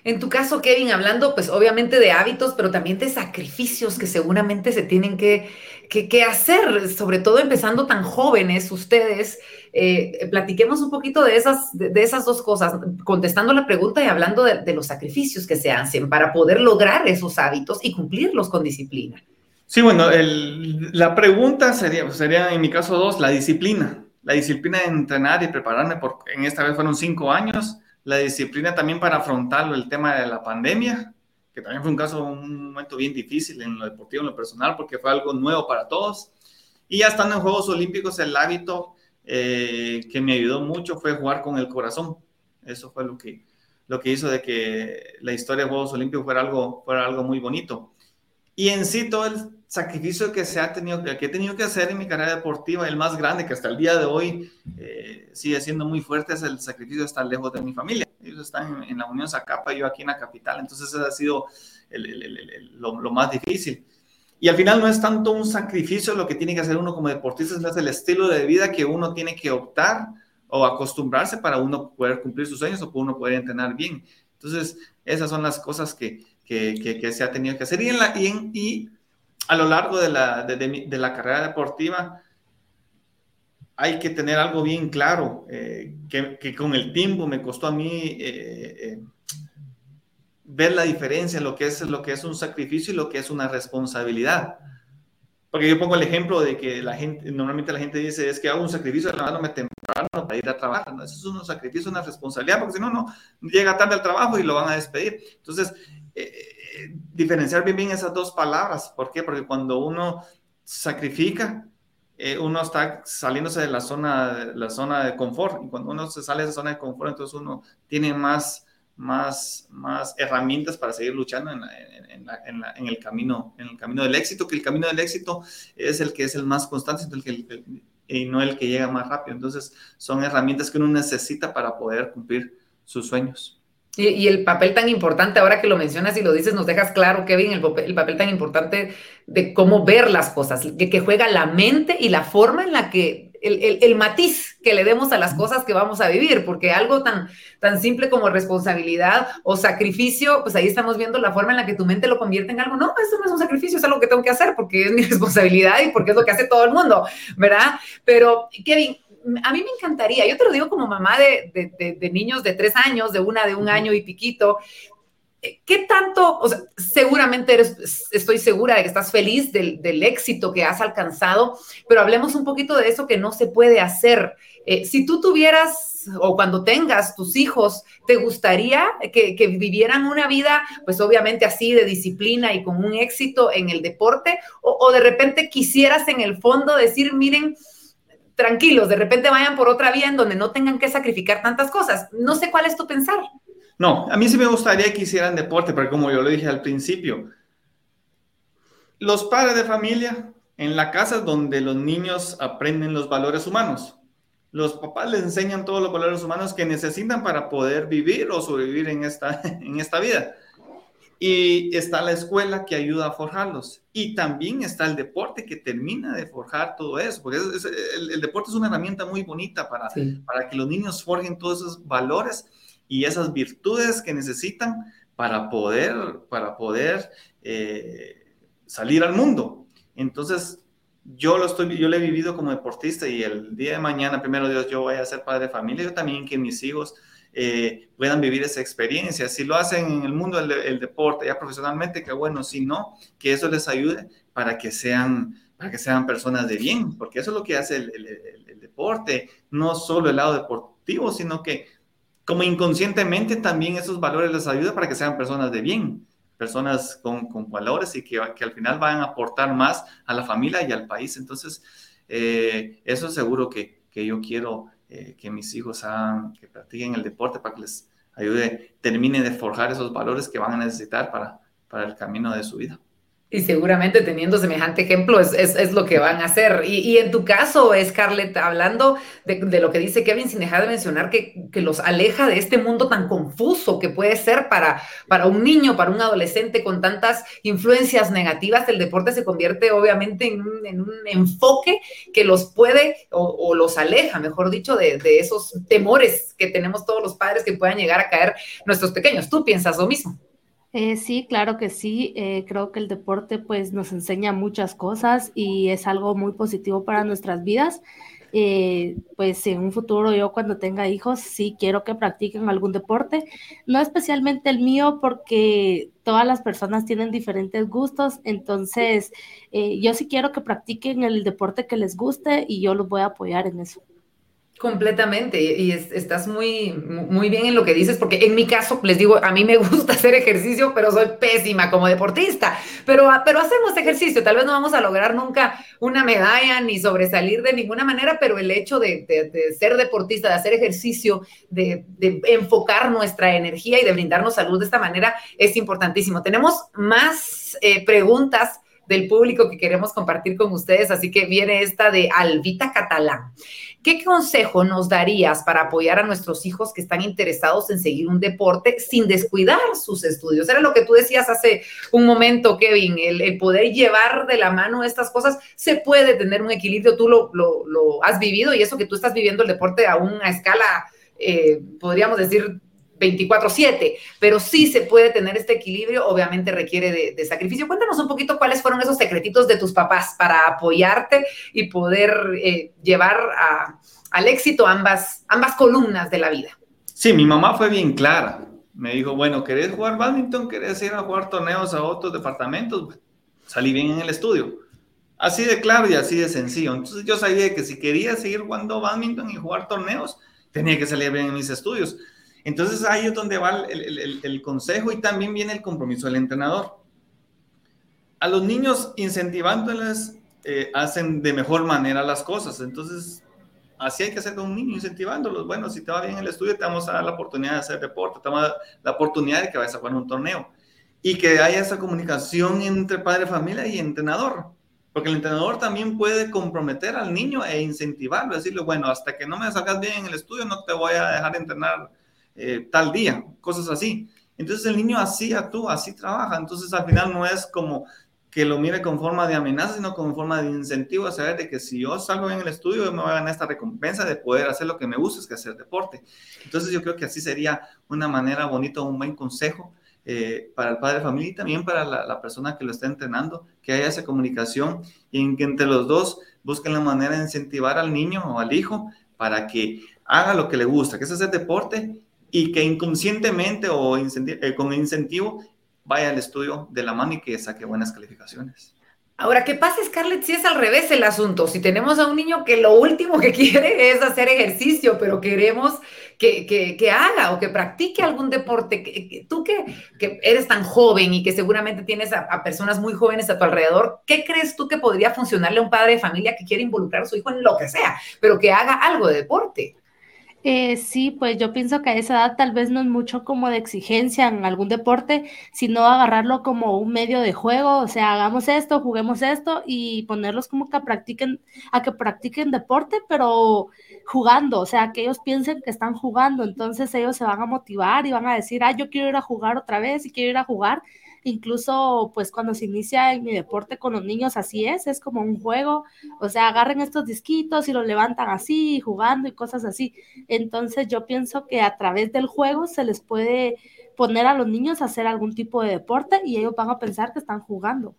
En tu caso, Kevin, hablando pues obviamente de hábitos, pero también de sacrificios que seguramente se tienen que, que, hacer, sobre todo empezando tan jóvenes ustedes. Eh, platiquemos un poquito de esas, de, esas dos cosas, contestando la pregunta y hablando de, los sacrificios que se hacen para poder lograr esos hábitos y cumplirlos con disciplina. Sí, bueno, la pregunta sería, sería en mi caso dos, la disciplina. La disciplina de entrenar y prepararme, porque en esta vez fueron cinco años la disciplina también para afrontar el tema de la pandemia, que también fue un caso, un momento bien difícil en lo deportivo, en lo personal, porque fue algo nuevo para todos. Y ya estando en Juegos Olímpicos, el hábito eh, que me ayudó mucho fue jugar con el corazón. Eso fue lo que, lo que hizo de que la historia de Juegos Olímpicos fuera algo, fuera algo muy bonito. Y en sí todo el sacrificio que se ha tenido, que he tenido que hacer en mi carrera deportiva, el más grande que hasta el día de hoy eh, sigue siendo muy fuerte, es el sacrificio de estar lejos de mi familia. Ellos están en, la Unión Zacapa, yo aquí en la capital, entonces ese ha sido lo, más difícil. Y al final no es tanto un sacrificio lo que tiene que hacer uno como deportista, es el estilo de vida que uno tiene que optar o acostumbrarse para uno poder cumplir sus sueños o para uno poder entrenar bien. Entonces, esas son las cosas que, que, se ha tenido que hacer. Y, en la, en, y a lo largo de la, de, la carrera deportiva hay que tener algo bien claro, eh, que, con el tiempo me costó a mí eh, eh, ver la diferencia en lo que, es, lo que es un sacrificio y lo que es una responsabilidad. Porque yo pongo el ejemplo de que la gente, normalmente la gente dice, es que hago un sacrificio levantándome temprano para ir a trabajar. ¿no? Eso es un sacrificio, una responsabilidad, porque si no, no, llega tarde al trabajo y lo van a despedir. Entonces, diferenciar bien bien esas dos palabras. ¿Por qué? Porque cuando uno sacrifica, eh, uno está saliéndose de la zona, la zona de confort. Y cuando uno se sale de esa zona de confort, entonces uno tiene más, más, más herramientas para seguir luchando en, en, el camino, en el camino del éxito, que el camino del éxito es el que es el más constante el que, y no el que llega más rápido. Entonces, son herramientas que uno necesita para poder cumplir sus sueños. Y, el papel tan importante, ahora que lo mencionas y lo dices, nos dejas claro, Kevin, el papel, el papel tan importante de cómo ver las cosas, que, que, juega la mente y la forma en la que, el, el, matiz que le demos a las cosas que vamos a vivir, porque algo tan, tan simple como responsabilidad o sacrificio, pues ahí estamos viendo la forma en la que tu mente lo convierte en algo, no, eso no es un sacrificio, es algo que tengo que hacer porque es mi responsabilidad y porque es lo que hace todo el mundo, ¿verdad? Pero, Kevin, a mí me encantaría, yo te lo digo como mamá de, niños de tres años, de una de un año y piquito, eh, ¿Qué tanto, o sea, seguramente eres, estoy segura de que estás feliz del, éxito que has alcanzado, pero hablemos un poquito de eso que no se puede hacer. Eh, si tú tuvieras o cuando tengas tus hijos, ¿te gustaría que, vivieran una vida, pues obviamente así de disciplina y con un éxito en el deporte? O, o de repente quisieras en el fondo decir, miren, tranquilos, de repente vayan por otra vía en donde no tengan que sacrificar tantas cosas. No sé cuál es tu pensar. No, a mí sí me gustaría que hicieran deporte, pero como yo lo dije al principio, los padres de familia en la casa donde los niños aprenden los valores humanos. los papás les enseñan todos los valores humanos que necesitan para poder vivir o sobrevivir en esta, en esta vida. Y está la escuela que ayuda a forjarlos. Y también está el deporte que termina de forjar todo eso, porque el, deporte es una herramienta muy bonita para, para que los niños forjen todos esos valores y esas virtudes que necesitan para poder, para poder eh, salir al mundo. Entonces, yo lo estoy, yo lo he vivido como deportista y el día de mañana, primero Dios, yo voy a ser padre de familia, yo también que mis hijos eh, puedan vivir esa experiencia. Si lo hacen en el mundo del, deporte, ya profesionalmente, que bueno, si no, que eso les ayude para que sean, para que sean personas de bien, porque eso es lo que hace el, el deporte, no solo el lado deportivo, sino que como inconscientemente también esos valores les ayudan para que sean personas de bien, personas con, con valores y que, que, al final van a aportar más a la familia y al país. Entonces, eh, eso es seguro que, que yo quiero eh, que mis hijos hagan, que practiquen el deporte para que les ayude, termine de forjar esos valores que van a necesitar para, para el camino de su vida. Y seguramente teniendo semejante ejemplo es, es, lo que van a hacer. Y, y, en tu caso, Scarlett, hablando de, de, lo que dice Kevin, sin dejar de mencionar que, que, los aleja de este mundo tan confuso que puede ser para, para un niño, para un adolescente con tantas influencias negativas, el deporte se convierte obviamente en un, en un enfoque que los puede o, o los aleja, mejor dicho, de, de, esos temores que tenemos todos los padres que puedan llegar a caer nuestros pequeños. ¿Tú piensas lo mismo? Eh, sí, claro que sí. Eh, creo que el deporte pues nos enseña muchas cosas y es algo muy positivo para nuestras vidas. Eh, pues en un futuro yo cuando tenga hijos sí quiero que practiquen algún deporte, no especialmente el mío porque todas las personas tienen diferentes gustos, entonces eh, yo sí quiero que practiquen el deporte que les guste y yo los voy a apoyar en eso. Completamente, y estás muy, muy bien en lo que dices, porque en mi caso, les digo, a mí me gusta hacer ejercicio, pero soy pésima como deportista, pero, pero hacemos ejercicio, tal vez no vamos a lograr nunca una medalla ni sobresalir de ninguna manera, pero el hecho de, de, ser deportista, de hacer ejercicio, de, de, enfocar nuestra energía y de brindarnos salud de esta manera es importantísimo. Tenemos más eh, preguntas del público que queremos compartir con ustedes, así que viene esta de Alvita Catalán. ¿Qué consejo nos darías para apoyar a nuestros hijos que están interesados en seguir un deporte sin descuidar sus estudios? Era lo que tú decías hace un momento, Kevin, el, poder llevar de la mano estas cosas, se puede tener un equilibrio, tú lo has vivido y eso que tú estás viviendo el deporte a una escala, eh, podríamos decir, 24/7, pero sí se puede tener este equilibrio, obviamente requiere de, de, sacrificio. Cuéntanos un poquito cuáles fueron esos secretitos de tus papás para apoyarte y poder eh, llevar a, al éxito ambas, ambas columnas de la vida. Sí, mi mamá fue bien clara. Me dijo, bueno, ¿querés jugar badminton? ¿Querés ir a jugar torneos a otros departamentos? Salí bien en el estudio. Así de claro y así de sencillo. Entonces yo sabía que si quería seguir jugando badminton y jugar torneos, tenía que salir bien en mis estudios. Entonces ahí es donde va el, consejo y también viene el compromiso del entrenador. A los niños incentivándoles eh, hacen de mejor manera las cosas. Entonces, así hay que hacer con un niño, incentivándolos. Bueno, si te va bien el estudio, te vamos a dar la oportunidad de hacer deporte, te vamos a dar la oportunidad de que vayas a jugar un torneo. Y que haya esa comunicación entre padre, familia y entrenador. Porque el entrenador también puede comprometer al niño e incentivarlo, decirle, bueno, hasta que no me salgas bien en el estudio, no te voy a dejar entrenar eh, tal día, cosas así. Entonces el niño así actúa, así trabaja. Entonces al final no es como que lo mire con forma de amenaza, sino con forma de incentivo a saber de que si yo salgo en el estudio, me voy a ganar esta recompensa de poder hacer lo que me gusta, es que hacer deporte. Entonces yo creo que así sería una manera bonita, un buen consejo eh, para el padre de familia y también para la, persona que lo está entrenando, que haya esa comunicación y que entre los dos busquen la manera de incentivar al niño o al hijo para que haga lo que le gusta, que es hacer deporte y que inconscientemente o eh, con incentivo vaya al estudio de la mano y que saque buenas calificaciones. Ahora, ¿qué pasa, Scarlett, si es al revés el asunto? Si tenemos a un niño que lo último que quiere es hacer ejercicio, pero queremos que, que, haga o que practique algún deporte, que, tú que, eres tan joven y que seguramente tienes a, personas muy jóvenes a tu alrededor, ¿qué crees tú que podría funcionarle a un padre de familia que quiere involucrar a su hijo en lo que sea, pero que haga algo de deporte? Eh, sí, pues yo pienso que a esa edad tal vez no es mucho como de exigencia en algún deporte, sino agarrarlo como un medio de juego, o sea, hagamos esto, juguemos esto y ponerlos como que practiquen, a que practiquen deporte, pero jugando, o sea, que ellos piensen que están jugando, entonces ellos se van a motivar y van a decir, ah, yo quiero ir a jugar otra vez y quiero ir a jugar Incluso, pues cuando se inicia en mi deporte con los niños, así es, es como un juego. O sea, agarren estos disquitos y los levantan así, jugando y cosas así. Entonces, yo pienso que a través del juego se les puede poner a los niños a hacer algún tipo de deporte y ellos van a pensar que están jugando.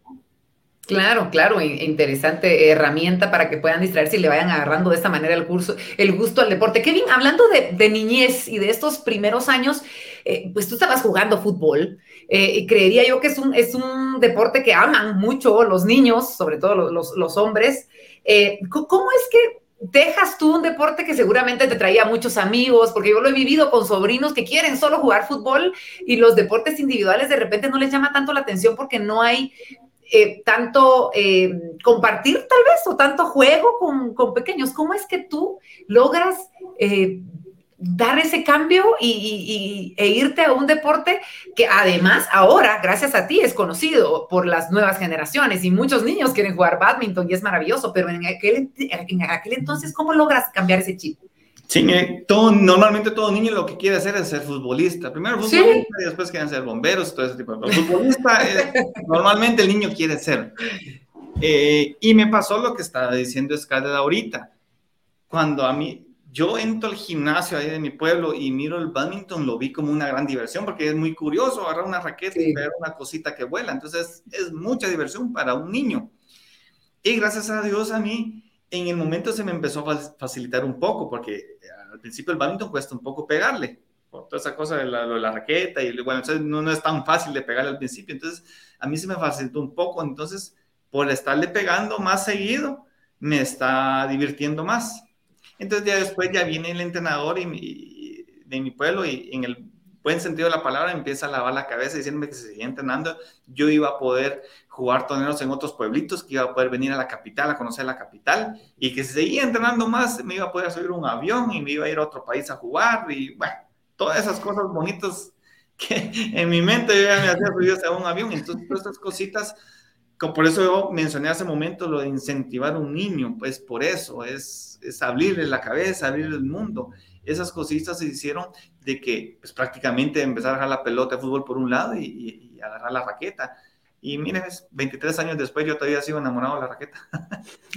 Claro, claro, interesante herramienta para que puedan distraerse y le vayan agarrando de esta manera el curso, el gusto al deporte. Kevin, hablando de, niñez y de estos primeros años, eh, pues tú estabas jugando fútbol eh, y creería yo que es un, es un deporte que aman mucho los niños, sobre todo los, hombres. Eh, ¿Cómo es que dejas tú un deporte que seguramente te traía muchos amigos, porque yo lo he vivido con sobrinos que quieren solo jugar fútbol y los deportes individuales de repente no les llama tanto la atención porque no hay eh, tanto compartir tal vez o tanto juego con, pequeños. ¿Cómo es que tú logras dar ese cambio y, e irte a un deporte que además ahora, gracias a ti, es conocido por las nuevas generaciones y muchos niños quieren jugar badminton y es maravilloso, pero en aquel, en aquel entonces, ¿cómo logras cambiar ese chip? Sí, todo, normalmente todo niño lo que quiere hacer es ser futbolista. Primero futbolista y después quieren ser bomberos, todo ese tipo de cosas. Futbolista normalmente el niño quiere ser. Eh, y me pasó lo que estaba diciendo Scarlett ahorita. Cuando a mí, yo entro al gimnasio ahí de mi pueblo y miro el badminton, lo vi como una gran diversión porque es muy curioso agarrar una raqueta y ver una cosita que vuela. Entonces es mucha diversión para un niño. Y gracias a Dios a mí en el momento se me empezó a facilitar un poco, porque eh, al principio el badminton cuesta un poco pegarle, por toda esa cosa de la, raqueta, y bueno, entonces no, no, es tan fácil de pegarle al principio, entonces a mí se me facilitó un poco, entonces por estarle pegando más seguido, me está divirtiendo más. Entonces ya después ya viene el entrenador de mi pueblo y en el buen sentido de la palabra, empieza a lavar la cabeza diciéndome que si seguía entrenando, yo iba a poder jugar torneos en otros pueblitos, que iba a poder venir a la capital, a conocer la capital, y que si seguía entrenando más, me iba a poder subir un avión y me iba a ir a otro país a jugar, y bueno, todas esas cosas bonitas que en mi mente yo ya me hacía subirse a un avión, entonces todas estas cositas, por eso yo mencioné hace momento lo de incentivar a un niño, pues por eso, es, es abrirle la cabeza, abrirle el mundo, esas cositas se hicieron de que pues, prácticamente empezar a dejar la pelota de fútbol por un lado y, y agarrar la raqueta. Y miren, 23 años después yo todavía sigo enamorado de la raqueta.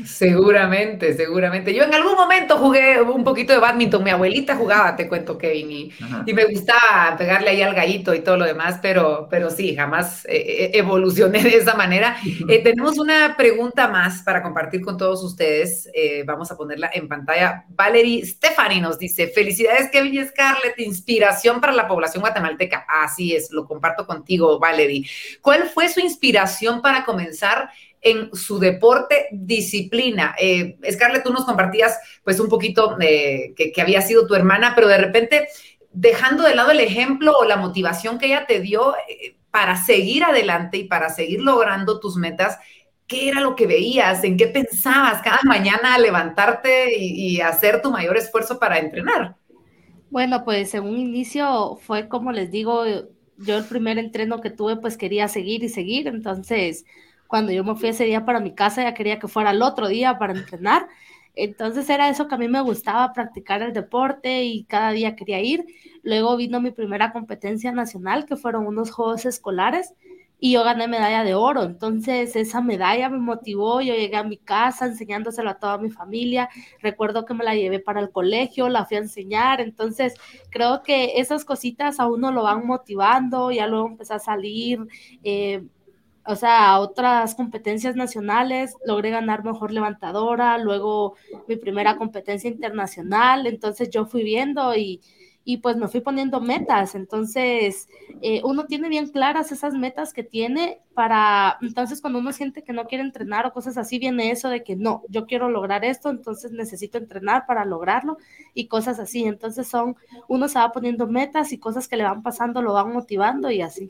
Seguramente, seguramente. Yo en algún momento jugué un poquito de badminton. Mi abuelita jugaba, te cuento, Kevin, y, y me gustaba pegarle ahí al gallito y todo lo demás, pero, pero sí, jamás eh, eh, evolucioné de esa manera. Eh, tenemos una pregunta más para compartir con todos ustedes. vamos a ponerla en pantalla. Valerie Stefani nos dice, felicidades, Kevin y Scarlett, inspiración para la población guatemalteca. Así es, lo comparto contigo, Valerie. ¿Cuál fue su inspiración? Inspiración para comenzar en su deporte disciplina. Eh, Scarlett, tú nos compartías pues un poquito eh, que, había sido tu hermana, pero de repente dejando de lado el ejemplo o la motivación que ella te dio eh, para seguir adelante y para seguir logrando tus metas, ¿qué era lo que veías? ¿En qué pensabas cada mañana levantarte y, y hacer tu mayor esfuerzo para entrenar? Bueno, pues en un inicio fue como les digo, yo el primer entreno que tuve, pues quería seguir y seguir. Entonces, cuando yo me fui ese día para mi casa, ya quería que fuera el otro día para entrenar. Entonces era eso que a mí me gustaba, practicar el deporte y cada día quería ir. Luego vino mi primera competencia nacional, que fueron unos juegos escolares y yo gané medalla de oro. Entonces esa medalla me motivó, yo llegué a mi casa enseñándoselo a toda mi familia, recuerdo que me la llevé para el colegio, la fui a enseñar, entonces creo que esas cositas a uno lo van motivando, ya luego empecé a salir. Eh, o sea, a otras competencias nacionales, logré ganar mejor levantadora, luego mi primera competencia internacional, entonces yo fui viendo y, y pues me fui poniendo metas. Entonces, eh, uno tiene bien claras esas metas que tiene para, entonces cuando uno siente que no quiere entrenar o cosas así, viene eso de que no, yo quiero lograr esto, entonces necesito entrenar para lograrlo y cosas así. Entonces son, uno se va poniendo metas y cosas que le van pasando lo van motivando y así.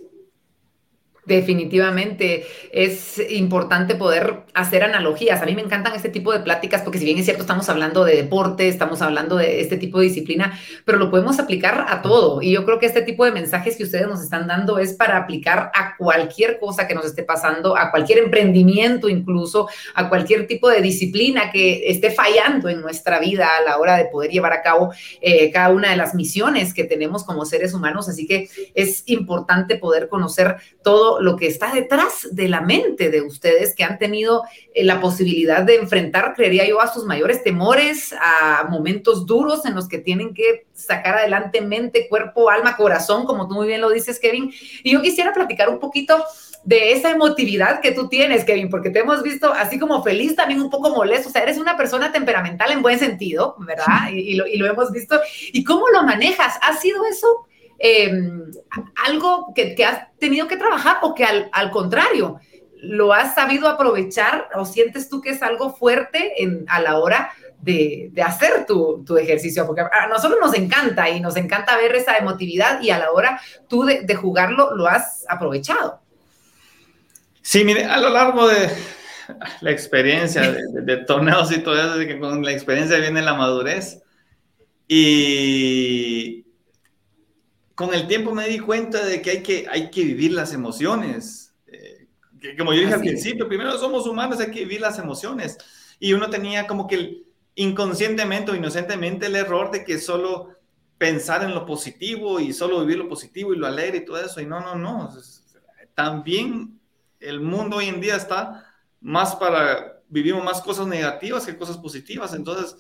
Definitivamente es importante poder hacer analogías. A mí me encantan este tipo de pláticas porque si bien es cierto estamos hablando de deporte, estamos hablando de este tipo de disciplina, pero lo podemos aplicar a todo. Y yo creo que este tipo de mensajes que ustedes nos están dando es para aplicar a cualquier cosa que nos esté pasando, a cualquier emprendimiento incluso, a cualquier tipo de disciplina que esté fallando en nuestra vida a la hora de poder llevar a cabo eh, cada una de las misiones que tenemos como seres humanos. Así que es importante poder conocer todo lo que está detrás de la mente de ustedes que han tenido eh, la posibilidad de enfrentar, creería yo, a sus mayores temores, a momentos duros en los que tienen que sacar adelante mente, cuerpo, alma, corazón, como tú muy bien lo dices, Kevin. Y yo quisiera platicar un poquito de esa emotividad que tú tienes, Kevin, porque te hemos visto así como feliz, también un poco molesto, o sea, eres una persona temperamental en buen sentido, ¿verdad? Y, lo, y lo hemos visto. ¿Y cómo lo manejas? ¿Ha sido eso? Em, algo que, has tenido que trabajar o que al, contrario, lo has sabido aprovechar o sientes tú que es algo fuerte a la hora de, hacer tu, ejercicio? Porque a nosotros nos encanta y nos encanta ver esa emotividad y a la hora tú de, jugarlo lo has aprovechado. Sí, mire, a lo largo de la experiencia de, de torneos y todo eso, de que con la experiencia viene la madurez. Y con el tiempo me di cuenta de que hay que, hay que vivir las emociones. Eh, como yo dije al principio, primero somos humanos, hay que vivir las emociones. Y uno tenía como que inconscientemente o inocentemente el error de que solo pensar en lo positivo y solo vivir lo positivo y lo alegre y todo eso. Y no, no, no. También el mundo hoy en día está más para, vivimos más cosas negativas que cosas positivas. Entonces,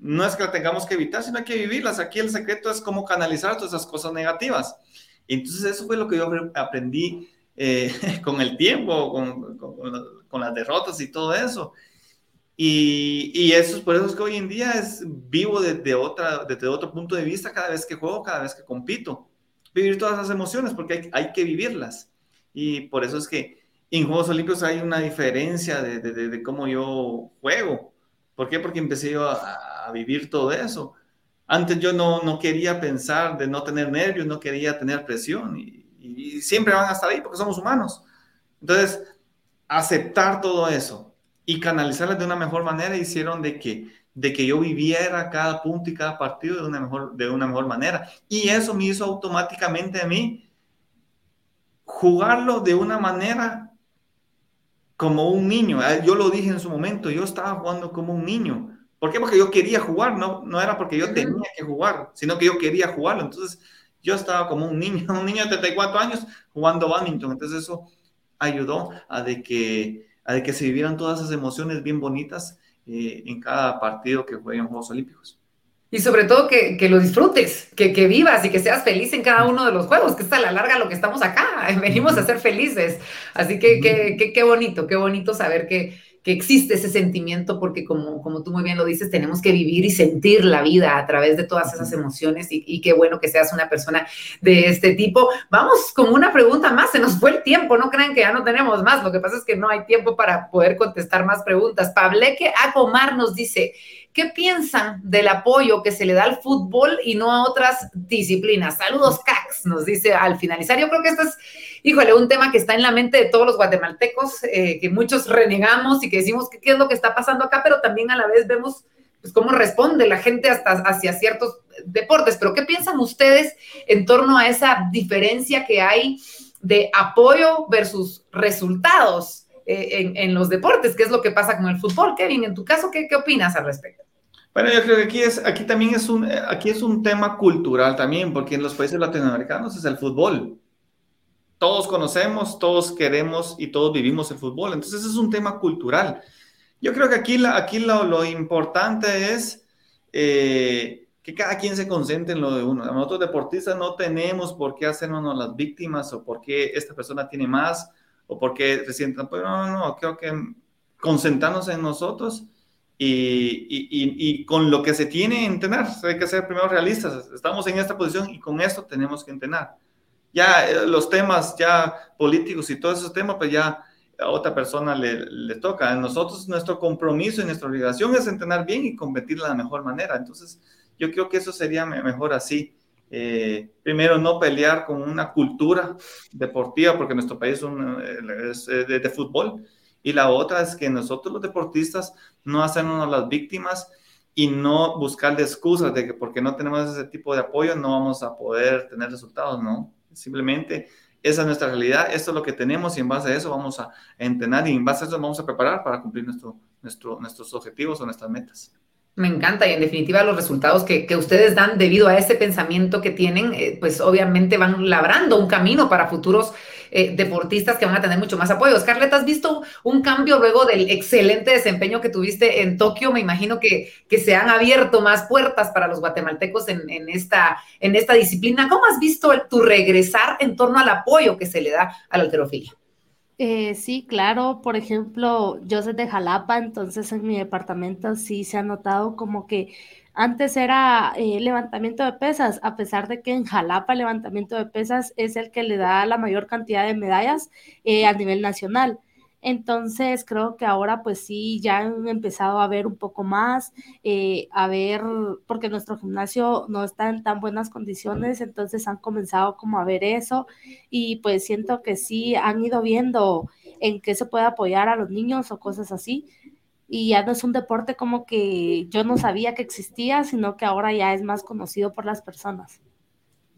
no es que la tengamos que evitar, sino que vivirlas. Aquí el secreto es cómo canalizar todas esas cosas negativas. Entonces eso fue lo que yo aprendí eh, con el tiempo, con, con, las derrotas y todo eso. Y, y, eso es por eso es que hoy en día es vivo desde, otra, desde otro punto de vista cada vez que juego, cada vez que compito. Vivir todas las emociones porque hay, hay que vivirlas. Y por eso es que en Juegos Olímpicos hay una diferencia de, de, de cómo yo juego. ¿Por qué? Porque empecé yo a, a vivir todo eso. Antes yo no, no quería pensar de no tener nervios, no quería tener presión y, siempre van a estar ahí porque somos humanos. Entonces, aceptar todo eso y canalizarlas de una mejor manera hicieron de que, de que yo viviera cada punto y cada partido de una, mejor, de una mejor manera. Y eso me hizo automáticamente a mí jugarlo de una manera como un niño. Yo lo dije en su momento, yo estaba jugando como un niño ¿Por qué? Porque yo quería jugar, no, no era porque yo tenía que jugar, sino que yo quería jugarlo. Entonces, yo estaba como un niño, un niño de 34 años jugando badminton. Entonces, eso ayudó a de que, a de que se vivieran todas esas emociones bien bonitas eh, en cada partido que juegue en Juegos Olímpicos. Y sobre todo que, que lo disfrutes, que, que, vivas y que seas feliz en cada uno de los juegos, que es a la larga lo que estamos acá, venimos a ser felices. Así que qué bonito, qué bonito saber que, que existe ese sentimiento porque como, como tú muy bien lo dices, tenemos que vivir y sentir la vida a través de todas esas emociones y, qué bueno que seas una persona de este tipo. Vamos con una pregunta más, se nos fue el tiempo, no crean que ya no tenemos más, lo que pasa es que no hay tiempo para poder contestar más preguntas. Pableque Acomar nos dice, ¿Qué piensan del apoyo que se le da al fútbol y no a otras disciplinas? Saludos, Cax, nos dice al finalizar. Yo creo que esto es, híjole, un tema que está en la mente de todos los guatemaltecos, eh, que muchos renegamos y que decimos qué es lo que está pasando acá, pero también a la vez vemos pues, cómo responde la gente hasta hacia ciertos deportes. Pero ¿qué piensan ustedes en torno a esa diferencia que hay de apoyo versus resultados eh, en, los deportes? ¿Qué es lo que pasa con el fútbol? Kevin, en tu caso, ¿qué, qué opinas al respecto? Bueno, yo creo que aquí, es, aquí también es un, aquí es un tema cultural también, porque en los países latinoamericanos es el fútbol. Todos conocemos, todos queremos y todos vivimos el fútbol. Entonces es un tema cultural. Yo creo que aquí, aquí lo, lo importante es eh, que cada quien se concentre en lo de uno. Nosotros deportistas no tenemos por qué hacernos las víctimas o por qué esta persona tiene más o por qué se sientan. Pues no, no, no, creo que concentrarnos en nosotros y, con lo que se tiene entrenar, hay que ser primero realistas. Estamos en esta posición y con esto tenemos que entrenar. Ya eh, los temas ya políticos y todos esos temas, pues ya a otra persona le, le, toca. A nosotros nuestro compromiso y nuestra obligación es entrenar bien y competir de la mejor manera. Entonces, yo creo que eso sería mejor así. eh, primero, no pelear con una cultura deportiva, porque nuestro país es, de, fútbol. Y la otra es que nosotros los deportistas no hacernos las víctimas y no buscar excusas de que porque no tenemos ese tipo de apoyo no vamos a poder tener resultados, ¿no? Simplemente esa es nuestra realidad, esto es lo que tenemos y en base a eso vamos a entrenar y en base a eso vamos a preparar para cumplir nuestro, nuestro, nuestros objetivos o nuestras metas. Me encanta y en definitiva los resultados que, ustedes dan debido a ese pensamiento que tienen, eh, pues obviamente van labrando un camino para futuros eh, deportistas que van a tener mucho más apoyo. Scarlett, ¿has visto un cambio luego del excelente desempeño que tuviste en Tokio? Me imagino que, que se han abierto más puertas para los guatemaltecos en, en, esta, en esta disciplina. ¿Cómo has visto tu regresar en torno al apoyo que se le da a la alterofilia? Eh, sí, claro. Por ejemplo, yo soy de Jalapa, entonces en mi departamento sí se ha notado como que antes era eh, levantamiento de pesas, a pesar de que en Jalapa el levantamiento de pesas es el que le da la mayor cantidad de medallas eh, a nivel nacional. Entonces creo que ahora pues sí, ya han empezado a ver un poco más, eh, a ver, porque nuestro gimnasio no está en tan buenas condiciones, entonces han comenzado como a ver eso y pues siento que sí han ido viendo en qué se puede apoyar a los niños o cosas así. Y ya no es un deporte como que yo no sabía que existía, sino que ahora ya es más conocido por las personas.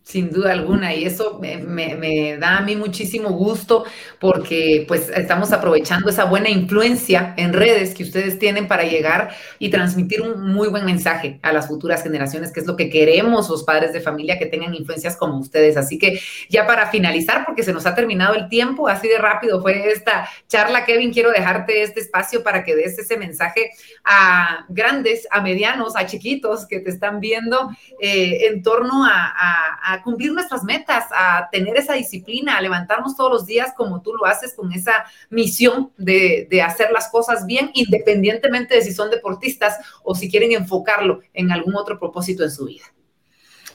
Sin duda alguna, y eso me, da a mí muchísimo gusto porque pues estamos aprovechando esa buena influencia en redes que ustedes tienen para llegar y transmitir un muy buen mensaje a las futuras generaciones, que es lo que queremos los padres de familia que tengan influencias como ustedes. Así que ya para finalizar, porque se nos ha terminado el tiempo, así de rápido fue esta charla, Kevin, quiero dejarte este espacio para que des ese mensaje a grandes, a medianos, a chiquitos que te están viendo eh, en torno a cumplir nuestras metas, a tener esa disciplina, a levantarnos todos los días como tú lo haces con esa misión de, de hacer las cosas bien, independientemente de si son deportistas o si quieren enfocarlo en algún otro propósito en su vida.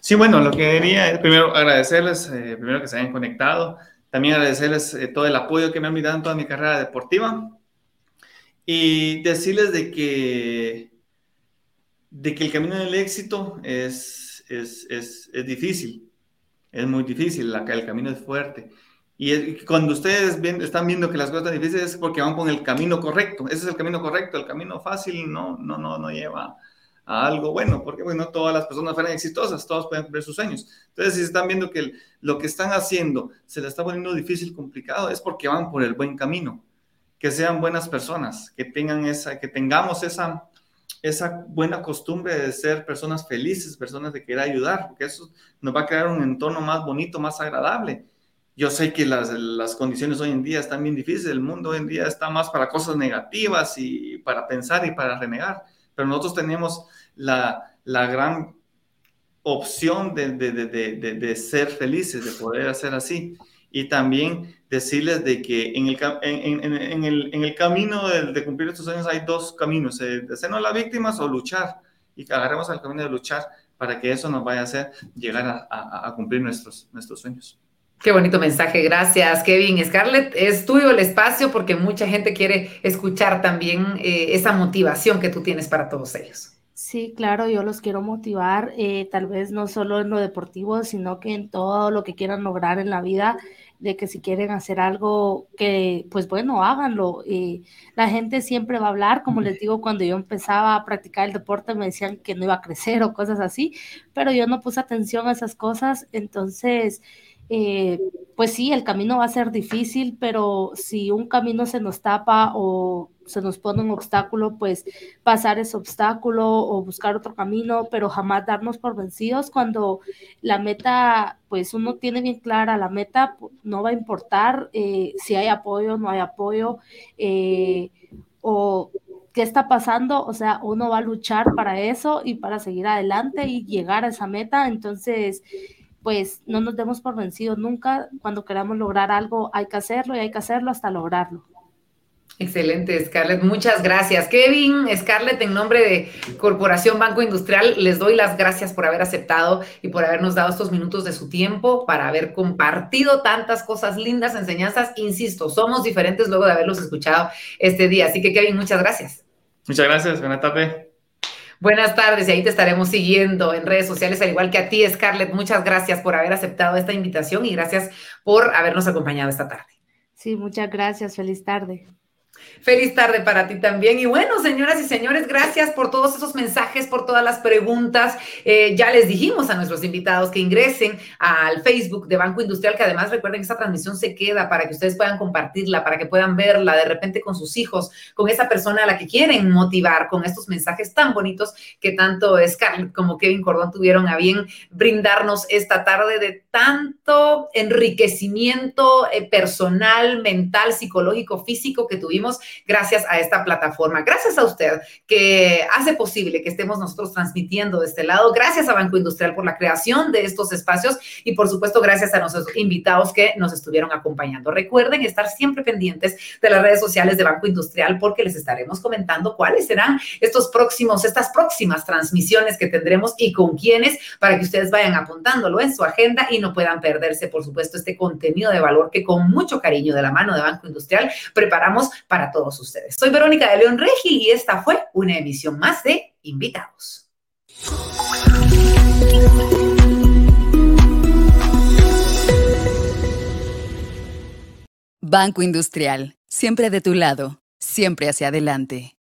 Sí, bueno, lo que quería es primero agradecerles, eh, primero que se hayan conectado, también agradecerles eh, todo el apoyo que me han dado en toda mi carrera deportiva. Y decirles de que, de que el camino del éxito es, es, es, es difícil, es muy difícil, la, el camino es fuerte. Y cuando ustedes están viendo que las cosas están difíciles es porque van con el camino correcto. Ese es el camino correcto. El camino fácil no, no, no, no lleva a algo bueno, porque bueno, todas las personas fueran exitosas, todos pueden cumplir sus sueños. Entonces, si están viendo que lo que están haciendo se les está poniendo difícil, complicado, es porque van por el buen camino. Que sean buenas personas, que tengan esa, que tengamos esa, esa buena costumbre de ser personas felices, personas de querer ayudar, porque eso nos va a crear un entorno más bonito, más agradable. Yo sé que las, las condiciones hoy en día están bien difíciles, el mundo hoy en día está más para cosas negativas y para pensar y para renegar, pero nosotros tenemos la, la gran opción de, de, de, de, ser felices, de poder hacer así. Y también decirles de que en el, en, en, el, en el camino de, cumplir estos sueños hay dos caminos, eh, de hacernos las víctimas o luchar, y que agarremos el camino de luchar para que eso nos vaya a hacer llegar a, a, cumplir nuestros, nuestros sueños. Qué bonito mensaje, gracias Kevin. Scarlett, es tuyo el espacio porque mucha gente quiere escuchar también eh, esa motivación que tú tienes para todos ellos. Sí, claro, yo los quiero motivar, eh, tal vez no solo en lo deportivo, sino que en todo lo que quieran lograr en la vida de que si quieren hacer algo que, pues bueno, háganlo. Y la gente siempre va a hablar, como les digo, cuando yo empezaba a practicar el deporte me decían que no iba a crecer o cosas así, pero yo no puse atención a esas cosas, entonces, eh, pues sí, el camino va a ser difícil, pero si un camino se nos tapa o se nos pone un obstáculo, pues pasar ese obstáculo o buscar otro camino, pero jamás darnos por vencidos cuando la meta, pues uno tiene bien clara, la meta no va a importar eh, si hay apoyo, no hay apoyo, eh, o qué está pasando, o sea, uno va a luchar para eso y para seguir adelante y llegar a esa meta, entonces pues no nos demos por vencidos nunca. Cuando queramos lograr algo, hay que hacerlo y hay que hacerlo hasta lograrlo. Excelente, Scarlett. Muchas gracias. Kevin, Scarlett, en nombre de Corporación Banco Industrial, les doy las gracias por haber aceptado y por habernos dado estos minutos de su tiempo para haber compartido tantas cosas lindas, enseñanzas. Insisto, somos diferentes luego de haberlos escuchado este día. Así que, Kevin, muchas gracias. Muchas gracias. Buenas tardes. Buenas tardes y ahí te estaremos siguiendo en redes sociales, al igual que a ti, Scarlett. Muchas gracias por haber aceptado esta invitación y gracias por habernos acompañado esta tarde. Sí, muchas gracias. Feliz tarde. Feliz tarde para ti también. Y bueno, señoras y señores, gracias por todos esos mensajes, por todas las preguntas. Eh, ya les dijimos a nuestros invitados que ingresen al Facebook de Banco Industrial, que además recuerden que esta transmisión se queda para que ustedes puedan compartirla, para que puedan verla de repente con sus hijos, con esa persona a la que quieren motivar con estos mensajes tan bonitos que tanto Scarlett como Kevin Cordón tuvieron a bien brindarnos esta tarde de tanto enriquecimiento eh, personal, mental, psicológico, físico que tuvimos gracias a esta plataforma. Gracias a usted que hace posible que estemos nosotros transmitiendo de este lado. Gracias a Banco Industrial por la creación de estos espacios y por supuesto gracias a nuestros invitados que nos estuvieron acompañando. Recuerden estar siempre pendientes de las redes sociales de Banco Industrial porque les estaremos comentando cuáles serán estos próximos, estas próximas transmisiones que tendremos y con quiénes para que ustedes vayan apuntándolo en su agenda y no puedan perderse, por supuesto, este contenido de valor que con mucho cariño de la mano de Banco Industrial preparamos para todos ustedes. Soy Verónica de León Regi y esta fue una emisión más de Invitados. Banco Industrial, siempre de tu lado, siempre hacia adelante.